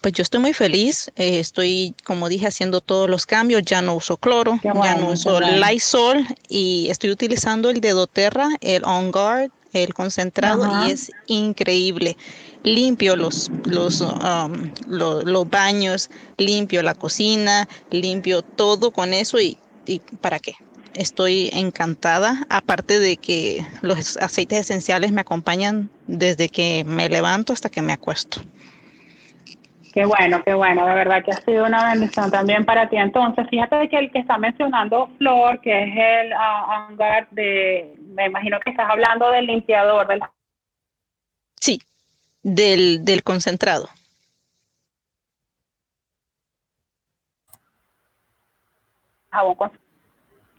pues yo estoy muy feliz, eh, estoy, como dije, haciendo todos los cambios, ya no uso cloro, ya no uso Lysol y estoy utilizando el de doTERRA, el On Guard, el concentrado y es increíble. Limpio los, los, um, los, baños, limpio la cocina, limpio todo con eso y, y ¿para qué? Estoy encantada, aparte de que los aceites esenciales me acompañan desde que me levanto hasta que me acuesto. Qué bueno, qué bueno, de verdad que ha sido una bendición también para ti. Entonces, fíjate que el que está mencionando Flor, que es el uh, de, me imagino que estás hablando del limpiador, ¿verdad? Sí, del, del concentrado.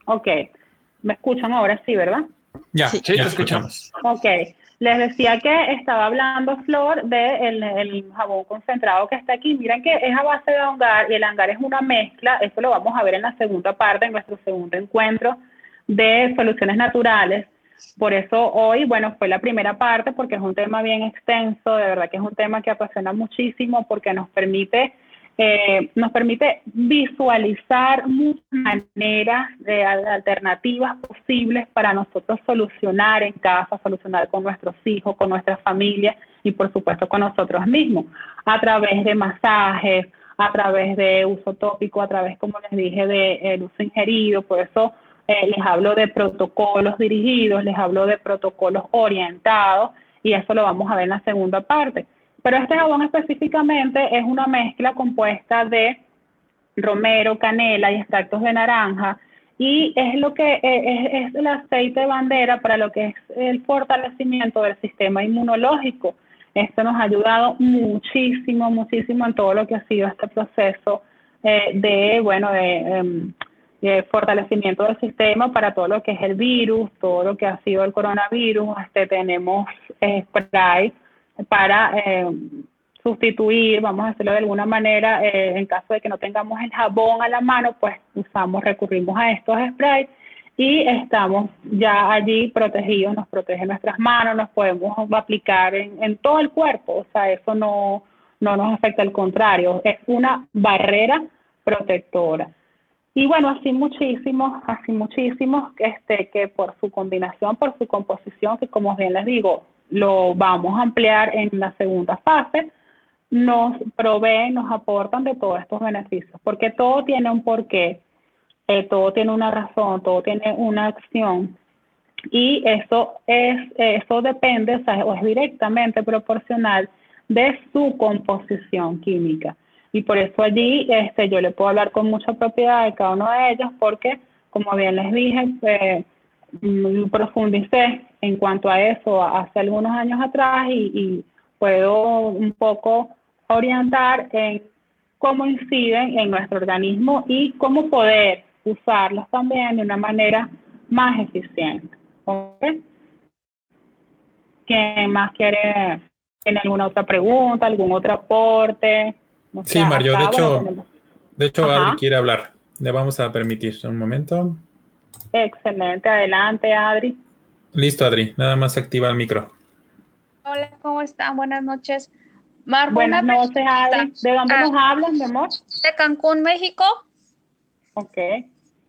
Ok, me escuchan ahora sí, ¿verdad? Ya, sí, te escuchamos. Ok, les decía que estaba hablando Flor del de el jabón concentrado que está aquí. Miren que es a base de hangar y el hangar es una mezcla. Esto lo vamos a ver en la segunda parte, en nuestro segundo encuentro de soluciones naturales. Por eso hoy, bueno, fue la primera parte porque es un tema bien extenso, de verdad que es un tema que apasiona muchísimo porque nos permite eh, nos permite visualizar muchas maneras de alternativas posibles para nosotros solucionar en casa, solucionar con nuestros hijos, con nuestra familia y por supuesto con nosotros mismos, a través de masajes, a través de uso tópico, a través, como les dije, de uso ingerido. Por eso eh, les hablo de protocolos dirigidos, les hablo de protocolos orientados y eso lo vamos a ver en la segunda parte. Pero este jabón específicamente es una mezcla compuesta de romero, canela y extractos de naranja y es lo que eh, es, el aceite de bandera para lo que es el fortalecimiento del sistema inmunológico. Esto nos ha ayudado muchísimo, muchísimo en todo lo que ha sido este proceso eh, de, bueno, em, de, fortalecimiento del sistema para todo lo que es el virus, todo lo que ha sido el coronavirus. Este, tenemos spray para eh, sustituir, vamos a hacerlo de alguna manera, eh, en caso de que no tengamos el jabón a la mano, pues usamos, recurrimos a estos sprays y estamos ya allí protegidos, nos protege nuestras manos, nos podemos aplicar en, todo el cuerpo, o sea, eso no, no nos afecta, al contrario, es una barrera protectora. Y bueno, así muchísimos, así muchísimos, este, que por su combinación, por su composición, que como bien les digo, lo vamos a ampliar en la segunda fase, nos proveen, nos aportan de todos estos beneficios, porque todo tiene un porqué, eh, todo tiene una razón, todo tiene una acción y eso es eso depende, o es directamente proporcional de su composición química. Y por eso allí este, yo le puedo hablar con mucha propiedad de cada uno de ellos, porque como bien les dije, eh, profundicé en cuanto a eso hace algunos años atrás y, puedo un poco orientar en cómo inciden en nuestro organismo y cómo poder usarlos también de una manera más eficiente. ¿Okay? ¿Quién más quiere? ¿Tiene alguna otra pregunta, algún otro aporte? Sí, Mario, de hecho, de hecho Adri quiere hablar. Le vamos a permitir un momento. Excelente, adelante Adri. Listo Adri, nada más activa el micro. Hola, ¿cómo están? Buenas noches. Mar, Buenas noches Adri. ¿De dónde nos ah, hablan, mi amor? De Cancún, México. Ok.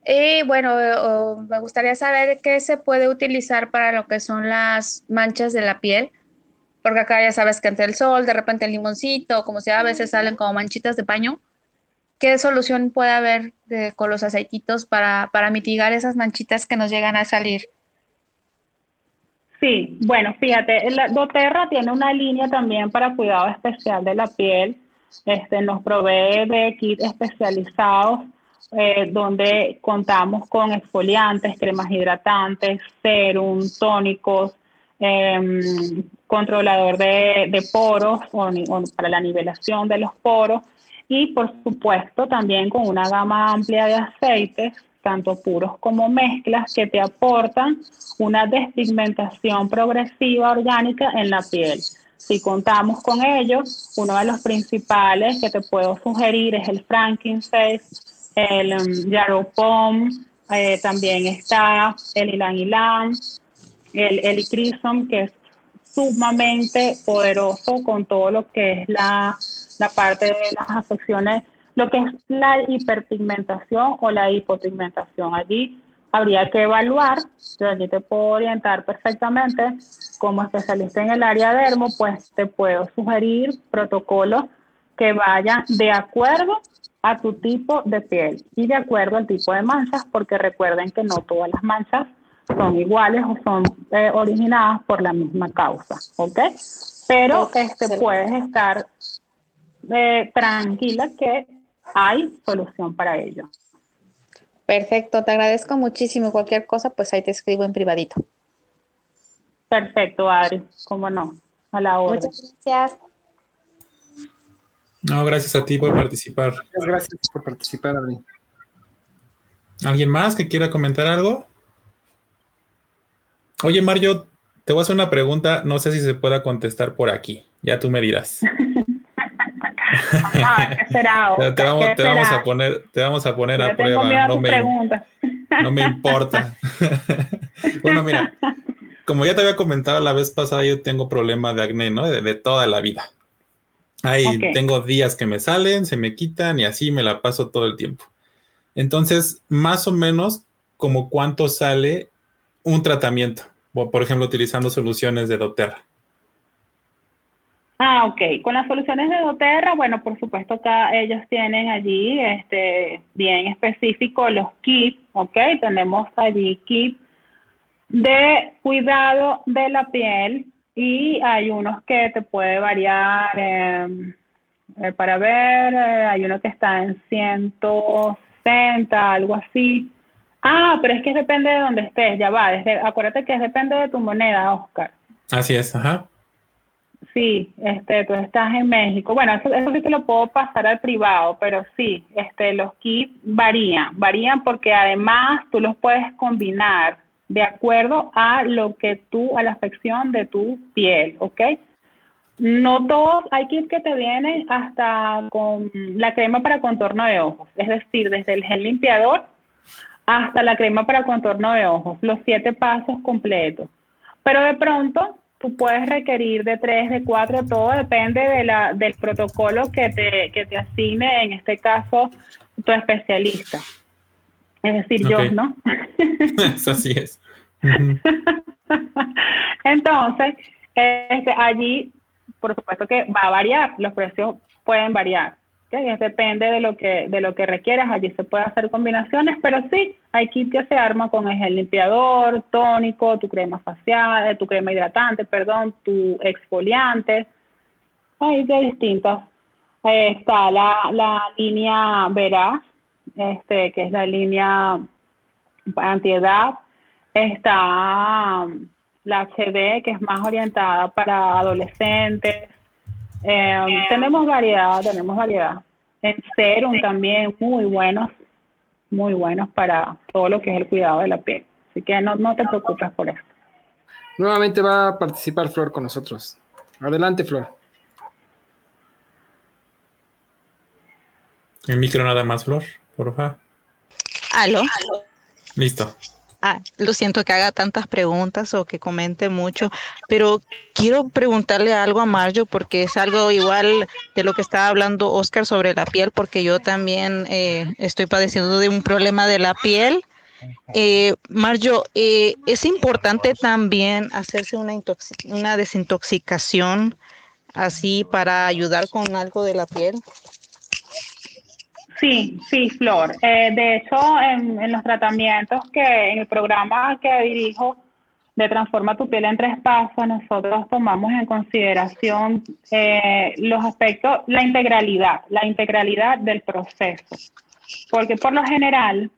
Y bueno, me gustaría saber qué se puede utilizar para lo que son las manchas de la piel, porque acá ya sabes que ante el sol, de repente el limoncito, como sea, a veces salen como manchitas de paño. ¿qué solución puede haber con los aceititos para, para mitigar esas manchitas que nos llegan a salir? Sí, bueno, fíjate, la doTERRA tiene una línea también para cuidado especial de la piel. Este, nos provee de kits especializados eh, donde contamos con exfoliantes, cremas hidratantes, serum, tónicos, em, controlador de, poros o, para la nivelación de los poros y por supuesto también con una gama amplia de aceites tanto puros como mezclas, que te aportan una despigmentación progresiva orgánica en la piel. Si contamos con ellos, uno de los principales que te puedo sugerir es el frankincense, el um, yarrow pom, eh, también está el ilan ilan, el helichrysum, que es sumamente poderoso con todo lo que es la, la parte de las afecciones, lo que es la hiperpigmentación o la hipopigmentación. Allí habría que evaluar, yo allí te puedo orientar perfectamente como especialista en el área dermo, pues te puedo sugerir protocolos que vayan de acuerdo a tu tipo de piel y de acuerdo al tipo de manchas, porque recuerden que no todas las manchas son iguales o son eh, originadas por la misma causa, ¿ok? Pero este, puedes estar eh, tranquila que hay solución para ello. Perfecto, te agradezco muchísimo. Cualquier cosa, pues ahí te escribo en privadito. Perfecto, Adri, cómo no, a la hora. Muchas gracias. No, gracias a ti por participar. Muchas gracias por participar, Adri. ¿Alguien más que quiera comentar algo? Oye, Mario, te voy a hacer una pregunta, no sé si se pueda contestar por aquí, ya tú me dirás. Ah, ¿qué será? te, vamos, te vamos, a poner, te vamos a poner a prueba. No me, no me importa. bueno, mira, como ya te había comentado la vez pasada, yo tengo problema de acné, ¿no? De, toda la vida. Ahí tengo días que me salen, se me quitan y así me la paso todo el tiempo. Entonces, más o menos, como cuánto sale un tratamiento, por ejemplo, utilizando soluciones de doTERRA. Ah, ok. Con las soluciones de doTERRA, bueno, por supuesto que ellos tienen allí, este, bien específico los kits, ok. Tenemos allí kits de cuidado de la piel y hay unos que te puede variar, em, eh, para ver, eh, hay uno que está en 160, algo así. Ah, pero es que depende de dónde estés, ya va. Desde, acuérdate que depende de tu moneda, Oscar. Así es, ajá. Sí, este, tú estás en México. Bueno, eso, eso sí te lo puedo pasar al privado, pero sí, este, los kits varían, varían porque además tú los puedes combinar de acuerdo a lo que tú, a la afección de tu piel, ¿ok? No todos, hay kits que te vienen hasta con la crema para contorno de ojos, es decir, desde el gel limpiador hasta la crema para contorno de ojos, los siete pasos completos. Pero de pronto tú puedes requerir de tres, de cuatro, todo depende de la, del protocolo que te, que te asigne, en este caso, tu especialista. Es decir, yo, ¿no? Así es. Entonces, este, allí, por supuesto que va a variar, los precios pueden variar. Depende de lo que de lo que requieras, allí se puede hacer combinaciones, pero sí, hay kit que se arma con el limpiador, tónico, tu crema facial, tu crema hidratante, perdón, tu exfoliante. Hay de distintos. está la, la línea Veraz, este, que es la línea antiedad. Está la HD, que es más orientada para adolescentes eh, tenemos variedad, tenemos variedad. En serum también, muy buenos, muy buenos para todo lo que es el cuidado de la piel. Así que no, no te preocupes por eso. Nuevamente va a participar Flor con nosotros. Adelante, Flor. El micro nada más, Flor, por favor. ¿Aló? Listo. Ah, lo siento que haga tantas preguntas o que comente mucho, pero quiero preguntarle algo a Mario porque es algo igual de lo que estaba hablando Oscar sobre la piel, porque yo también eh, estoy padeciendo de un problema de la piel. Eh, Mario, eh, es importante también hacerse una, una desintoxicación así para ayudar con algo de la piel. Sí, sí, Flor. Eh, de hecho, en, los tratamientos que en el programa que dirijo de Transforma tu piel en tres pasos, nosotros tomamos en consideración eh, los aspectos, la integralidad, la integralidad del proceso. Porque por lo general,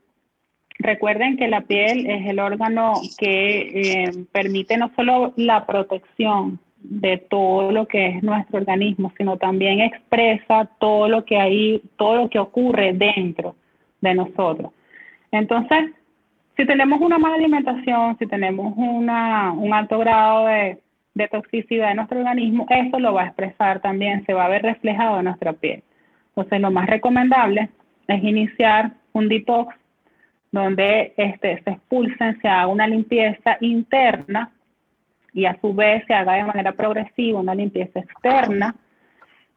recuerden que la piel es el órgano que eh, permite no solo la protección de todo lo que es nuestro organismo, sino también expresa todo lo que hay, todo lo que ocurre dentro de nosotros. Entonces, si tenemos una mala alimentación, si tenemos una, un alto grado de, de toxicidad en nuestro organismo, eso lo va a expresar también, se va a ver reflejado en nuestra piel. Entonces, lo más recomendable es iniciar un detox donde este, se expulsen, se haga una limpieza interna y a su vez se haga de manera progresiva una limpieza externa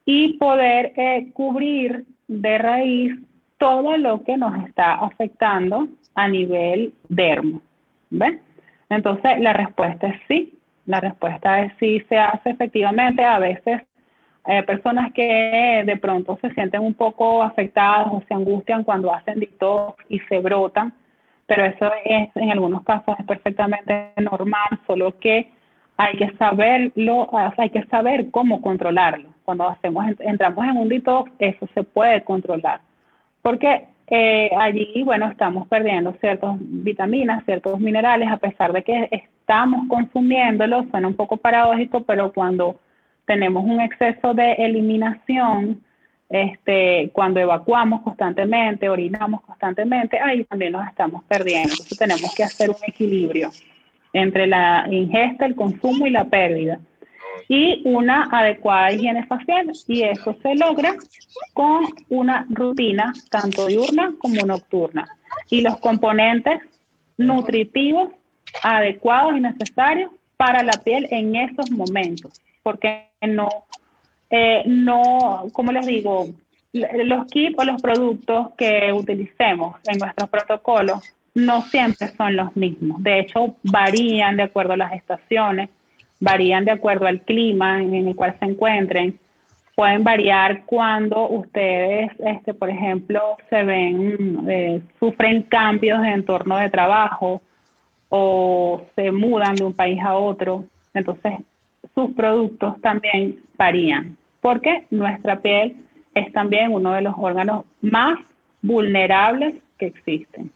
y poder eh, cubrir de raíz todo lo que nos está afectando a nivel dermo. ¿Ven? Entonces, la respuesta es sí. La respuesta es sí, se hace efectivamente. A veces eh, personas que de pronto se sienten un poco afectadas o se angustian cuando hacen detox y se brotan, pero eso es en algunos casos es perfectamente normal, solo que hay que saberlo, hay que saber cómo controlarlo. Cuando hacemos, entramos en un detox, eso se puede controlar. Porque eh, allí, bueno, estamos perdiendo ciertas vitaminas, ciertos minerales, a pesar de que estamos consumiéndolos, suena un poco paradójico, pero cuando tenemos un exceso de eliminación, este, cuando evacuamos constantemente, orinamos constantemente, ahí también nos estamos perdiendo. Entonces tenemos que hacer un equilibrio entre la ingesta, el consumo y la pérdida. Y una adecuada higiene facial. Y eso se logra con una rutina tanto diurna como nocturna. Y los componentes nutritivos adecuados y necesarios para la piel en esos momentos. Porque no, eh, no, como les digo, los kits o los productos que utilicemos en nuestros protocolos no siempre son los mismos. De hecho, varían de acuerdo a las estaciones, varían de acuerdo al clima en el cual se encuentren. Pueden variar cuando ustedes, este, por ejemplo, se ven, eh, sufren cambios de entorno de trabajo o se mudan de un país a otro. Entonces, sus productos también varían, porque nuestra piel es también uno de los órganos más vulnerables que existen.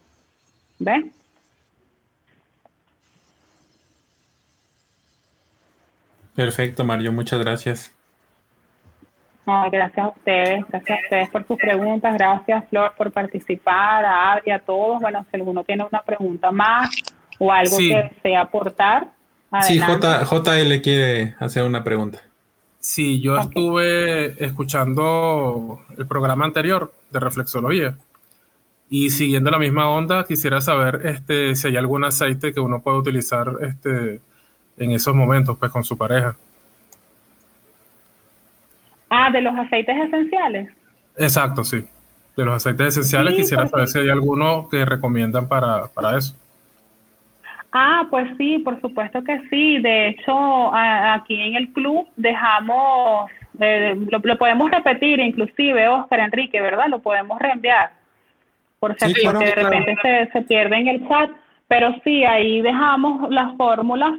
¿Ve? Perfecto, Mario, muchas gracias. gracias a ustedes, gracias a ustedes por sus preguntas, gracias Flor por participar, a Adri, a todos. Bueno, si alguno tiene una pregunta más o algo que desea aportar. Sí, J, JL quiere hacer una pregunta. Sí, yo estuve escuchando el programa anterior de reflexología y siguiendo la misma onda, quisiera saber este, si hay algún aceite que uno puede utilizar este, en esos momentos pues, con su pareja. Ah, de los aceites esenciales. Exacto, sí. De los aceites esenciales quisiera saber si hay alguno que recomiendan para, para eso. Ah, pues sí, por supuesto que sí. De hecho, aquí en el club dejamos, eh, lo, podemos repetir inclusive, Oscar Enrique, ¿verdad? Lo podemos reenviar por si porque de repente se, se, pierde en el chat, pero sí, ahí dejamos las fórmulas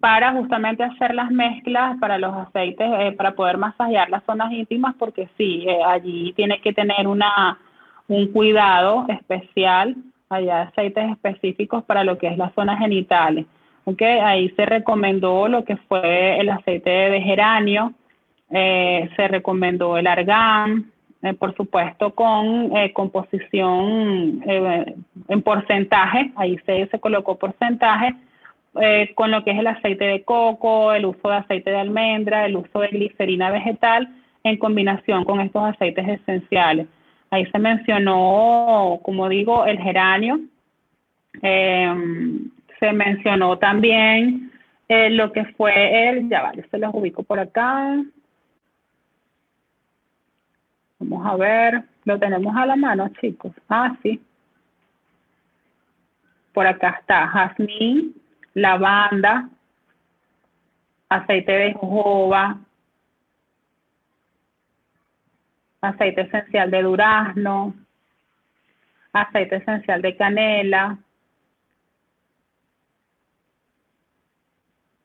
para justamente hacer las mezclas para los aceites, eh, para poder masajear las zonas íntimas, porque sí, eh, allí tiene que tener una, un cuidado especial, hay aceites específicos para lo que es las zonas genitales. Okay, ahí se recomendó lo que fue el aceite de geranio, eh, se recomendó el argán, eh, por supuesto con eh, composición eh, en porcentaje, ahí se, se colocó porcentaje, con lo que es el aceite de coco, el uso de aceite de almendra, el uso de glicerina vegetal en combinación con estos aceites esenciales. Ahí se mencionó, como digo, el geranio, se mencionó también lo que fue el, ya vale, se los ubico por acá, Vamos a ver, lo tenemos a la mano, chicos. Ah, sí. Por acá está jazmín, lavanda, aceite de jojoba, aceite esencial de durazno, aceite esencial de canela.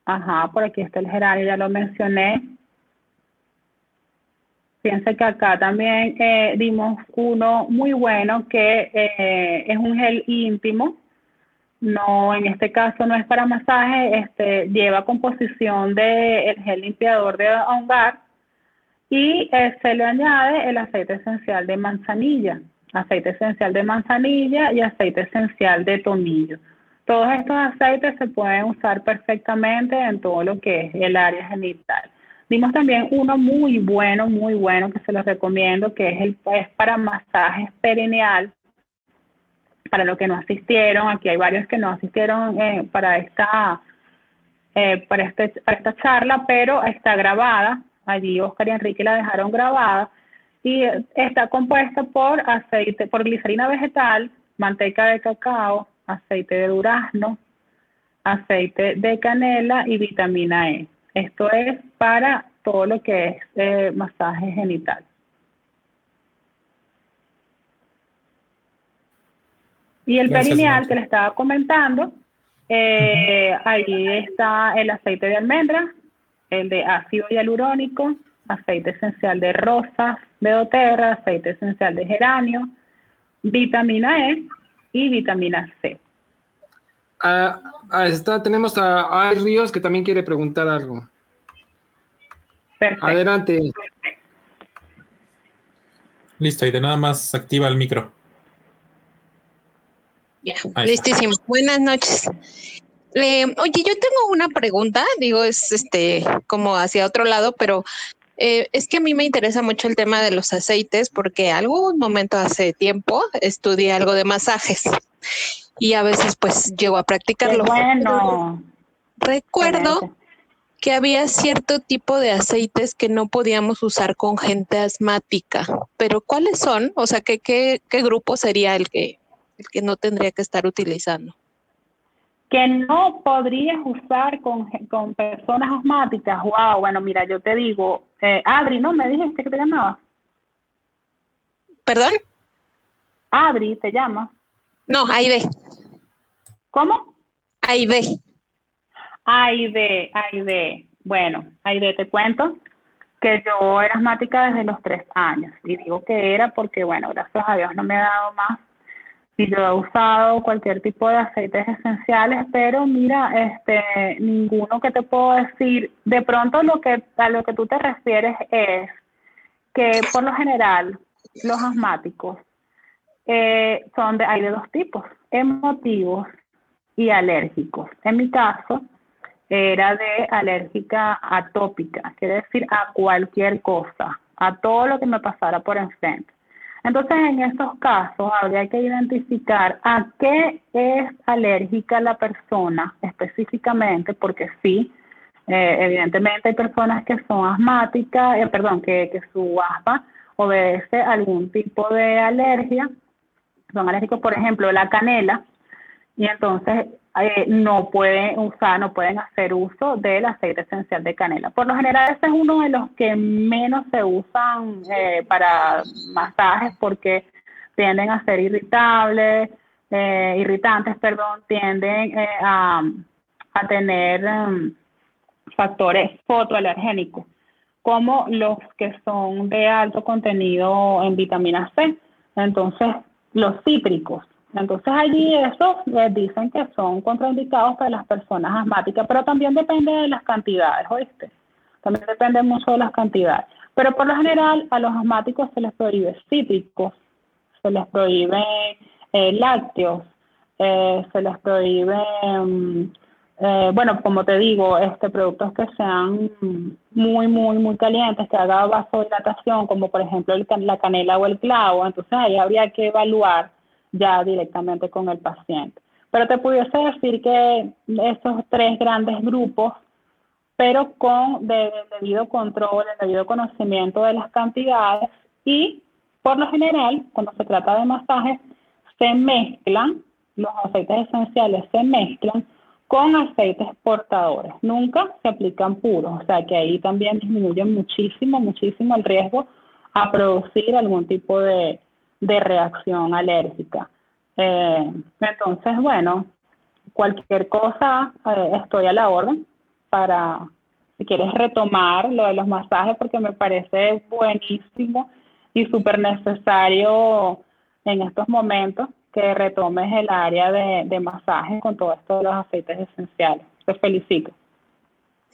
Ajá, por aquí está el geranio, ya lo mencioné. Fíjense que acá también eh, dimos uno muy bueno que eh, es un gel íntimo. No, en este caso no es para masaje, este, lleva composición de el gel limpiador de hogar y eh, se le añade el aceite esencial de manzanilla. aceite esencial de manzanilla y aceite esencial de tomillo. Todos estos aceites se pueden usar perfectamente en todo lo que es el área genital. Dimos también uno muy bueno, muy bueno que se los recomiendo, que es el es para masajes perineal. Para los que no asistieron, aquí hay varios que no asistieron eh, para esta eh, para, este, para esta charla, pero está grabada. Allí Oscar y Enrique la dejaron grabada y está compuesta por aceite, por glicerina vegetal, manteca de cacao, aceite de durazno, aceite de canela y vitamina E. Esto es para todo lo que es eh, masaje genital. Y el perineal que le estaba comentando, eh, ahí está el aceite de almendra, el de ácido hialurónico, aceite esencial de rosas de doTERRA, aceite esencial de geranio, vitamina E y vitamina C. Ah, ah está, tenemos a, a Ríos que también quiere preguntar algo. Perfecto. Adelante. Listo, y de nada más activa el micro. Ya, listísimo. Buenas noches. oye, yo tengo una pregunta, digo, es este como hacia otro lado, pero eh, es que a mí me interesa mucho el tema de los aceites porque algún momento hace tiempo estudié algo de masajes y a veces pues llego a practicarlo. bueno. Recuerdo que había cierto tipo de aceites que no podíamos usar con gente asmática, pero ¿cuáles son? O sea, ¿qué, qué, qué grupo sería el que, el que no tendría que estar utilizando? que no podrías usar con, con, personas asmáticas. Wow, bueno, mira, yo te digo, eh, Adri, ¿no? Me dijiste que te llamaba. ¿Perdón? Adri, ¿te llama? No, Aide. ¿Cómo? Aide. Aide, Aide. Bueno, Aide, te cuento que yo era asmática desde los tres años. Y digo que era porque, bueno, gracias a Dios no me ha dado más y yo he usado cualquier tipo de aceites esenciales, pero mira, este, ninguno que te puedo decir. De pronto lo que a lo que tú te refieres es que por lo general los asmáticos eh, son de, hay de dos tipos, emotivos y alérgicos. En mi caso era de alérgica atópica, quiere decir a cualquier cosa, a todo lo que me pasara por enfrente. Entonces, en estos casos habría que identificar a qué es alérgica la persona específicamente, porque sí, eh, evidentemente hay personas que son asmáticas, eh, perdón, que, que su asma obedece a algún tipo de alergia. Son alérgicos, por ejemplo, la canela, y entonces eh, no pueden usar, no pueden hacer uso del aceite esencial de canela. Por lo general, ese es uno de los que menos se usan eh, para masajes porque tienden a ser irritables, eh, irritantes, perdón, tienden a, a, tener um, factores fotoalergénicos, como los que son de alto contenido en vitamina C. Entonces, los cítricos entonces allí eso les dicen que son contraindicados para las personas asmáticas, pero también depende de las cantidades, ¿oíste? También depende mucho de las cantidades. Pero por lo general a los asmáticos se les prohíbe cítricos, se les prohíbe eh, lácteos, eh, se les prohíbe, mm, eh, bueno, como te digo, este productos que sean muy, muy, muy calientes, que haga vasodilatación, como por ejemplo la canela o el clavo. Entonces ahí habría que evaluar ya directamente con el paciente. Pero te pudiese decir que esos tres grandes grupos, pero con de, debido control, el debido conocimiento de las cantidades y por lo general, cuando se trata de masajes, se mezclan, los aceites esenciales se mezclan con aceites portadores. Nunca se aplican puros, o sea que ahí también disminuye muchísimo, muchísimo el riesgo a producir algún tipo de, de reacción alérgica. Eh, entonces, bueno, cualquier cosa, eh, estoy a la orden para, si quieres retomar lo de los masajes, porque me parece buenísimo y súper necesario en estos momentos que retomes el área de, de masaje con todo esto de los aceites esenciales. Te felicito.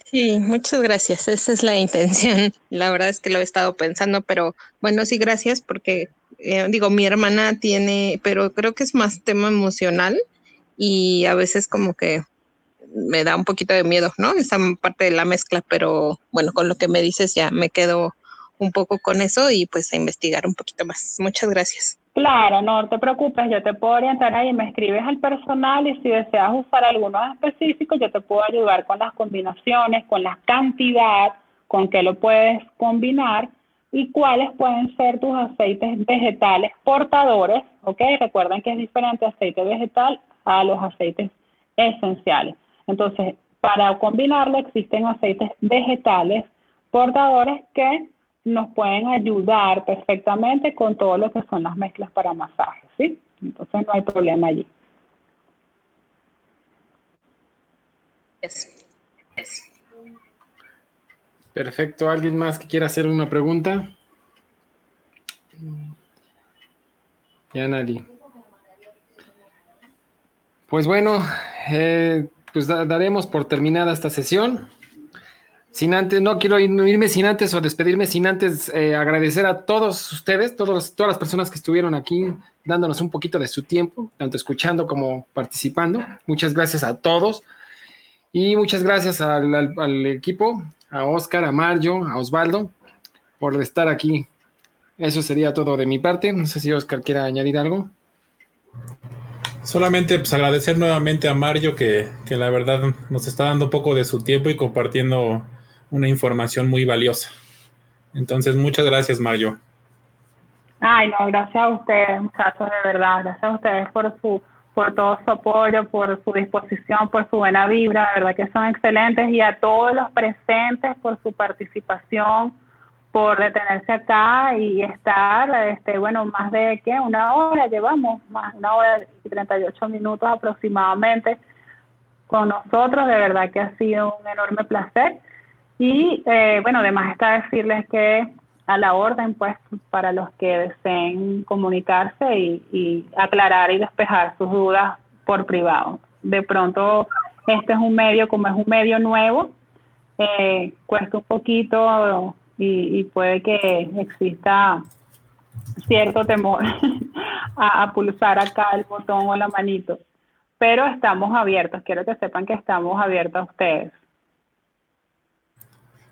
Sí, muchas gracias. Esa es la intención. La verdad es que lo he estado pensando, pero bueno, sí, gracias porque eh, digo, mi hermana tiene, pero creo que es más tema emocional y a veces como que me da un poquito de miedo, ¿no? Esa parte de la mezcla, pero bueno, con lo que me dices ya me quedo un poco con eso y pues a investigar un poquito más. Muchas gracias. Claro, no te preocupes, yo te puedo orientar ahí, me escribes al personal y si deseas usar algunos específicos, yo te puedo ayudar con las combinaciones, con la cantidad, con qué lo puedes combinar y cuáles pueden ser tus aceites vegetales portadores, ¿ok? Recuerden que es diferente aceite vegetal a los aceites esenciales. Entonces, para combinarlo existen aceites vegetales portadores que nos pueden ayudar perfectamente con todo lo que son las mezclas para masaje, ¿sí? Entonces no hay problema allí. Perfecto. ¿Alguien más que quiera hacer una pregunta? Ya nadie. Pues bueno, eh, pues daremos por terminada esta sesión. Sin antes, no quiero irme sin antes o despedirme sin antes eh, agradecer a todos ustedes, todos, todas las personas que estuvieron aquí dándonos un poquito de su tiempo, tanto escuchando como participando. Muchas gracias a todos y muchas gracias al, equipo, a Oscar, a Mario, a Osvaldo, por estar aquí. Eso sería todo de mi parte. No sé si Oscar quiera añadir algo. Solamente pues, agradecer nuevamente a Mario que, que la verdad nos está dando un poco de su tiempo y compartiendo una información muy valiosa. Entonces, muchas gracias, Mario. Ay, no, gracias a ustedes, muchachos, de verdad. Gracias a ustedes por su por todo su apoyo, por su disposición, por su buena vibra, de verdad que son excelentes y a todos los presentes por su participación, por detenerse acá y estar, este, bueno, más de qué, una hora llevamos, más una hora y 38 minutos aproximadamente con nosotros, de verdad que ha sido un enorme placer y eh, bueno, además está decirles que a la orden, pues, para los que deseen comunicarse y, aclarar y despejar sus dudas por privado. De pronto, este es un medio, como es un medio nuevo, eh, cuesta un poquito y, puede que exista cierto temor a, a, pulsar acá el botón o la manito. Pero estamos abiertos, quiero que sepan que estamos abiertos a ustedes.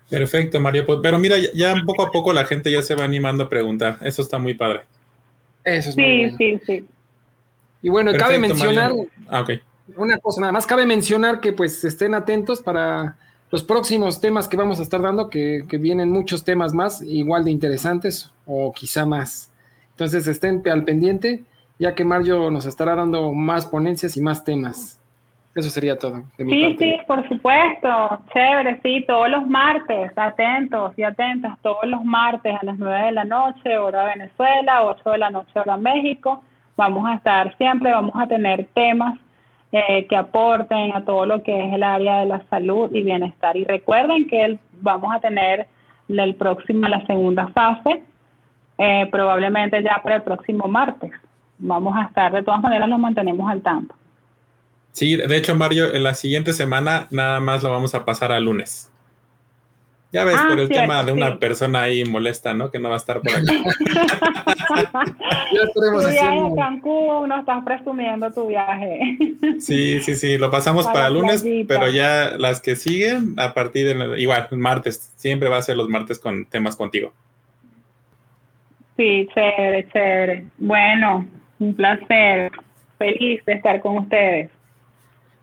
Perfecto, María. Pues, pero mira, ya poco a poco la gente ya se va animando a preguntar. Eso está muy padre. Eso es sí, sí, sí. Y bueno, cabe mencionar ah, una cosa nada más, cabe mencionar que pues estén atentos para los próximos temas que vamos a estar dando, que, que vienen muchos temas más, igual de interesantes o quizá más. Entonces estén al pendiente, ya que Mario nos estará dando más ponencias y más temas. Eso sería todo. sí, sí, por supuesto. Chévere, sí, todos los martes, atentos y atentas, todos los martes a las 9 de la noche, hora Venezuela, 8 de la noche, hora México. Vamos a estar siempre, vamos a tener temas eh, que aporten a todo lo que es el área de la salud y bienestar. Y recuerden que vamos a tener el próximo, la segunda fase, eh, probablemente ya para el próximo martes. Vamos a estar, de todas maneras, nos mantenemos al tanto. Sí, de hecho, Mario, en la siguiente semana nada más lo vamos a pasar a lunes. Ya ves, ah, por el tema de una persona ahí molesta, ¿no? Que no va a estar por aquí. ya estaremos tu viaje a Cancún, no estás presumiendo tu viaje. sí, sí, sí, lo pasamos para, lunes, pero ya las que siguen, a partir de, igual, martes, siempre va a ser los martes con temas contigo. Sí, chévere, chévere. Bueno, un placer. Feliz de estar con ustedes.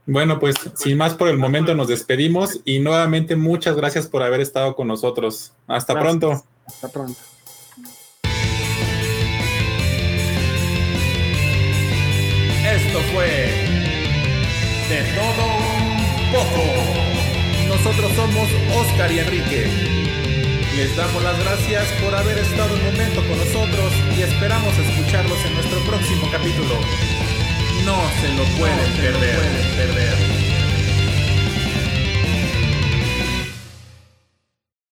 Bueno, pues sin más por el momento nos despedimos y nuevamente muchas gracias por haber estado con nosotros. Hasta pronto. Hasta pronto. Esto fue de todo un poco. Nosotros somos Oscar y Enrique. Les damos las gracias por haber estado un momento con nosotros y esperamos escucharlos en nuestro próximo capítulo no se lo pueden perder. perder.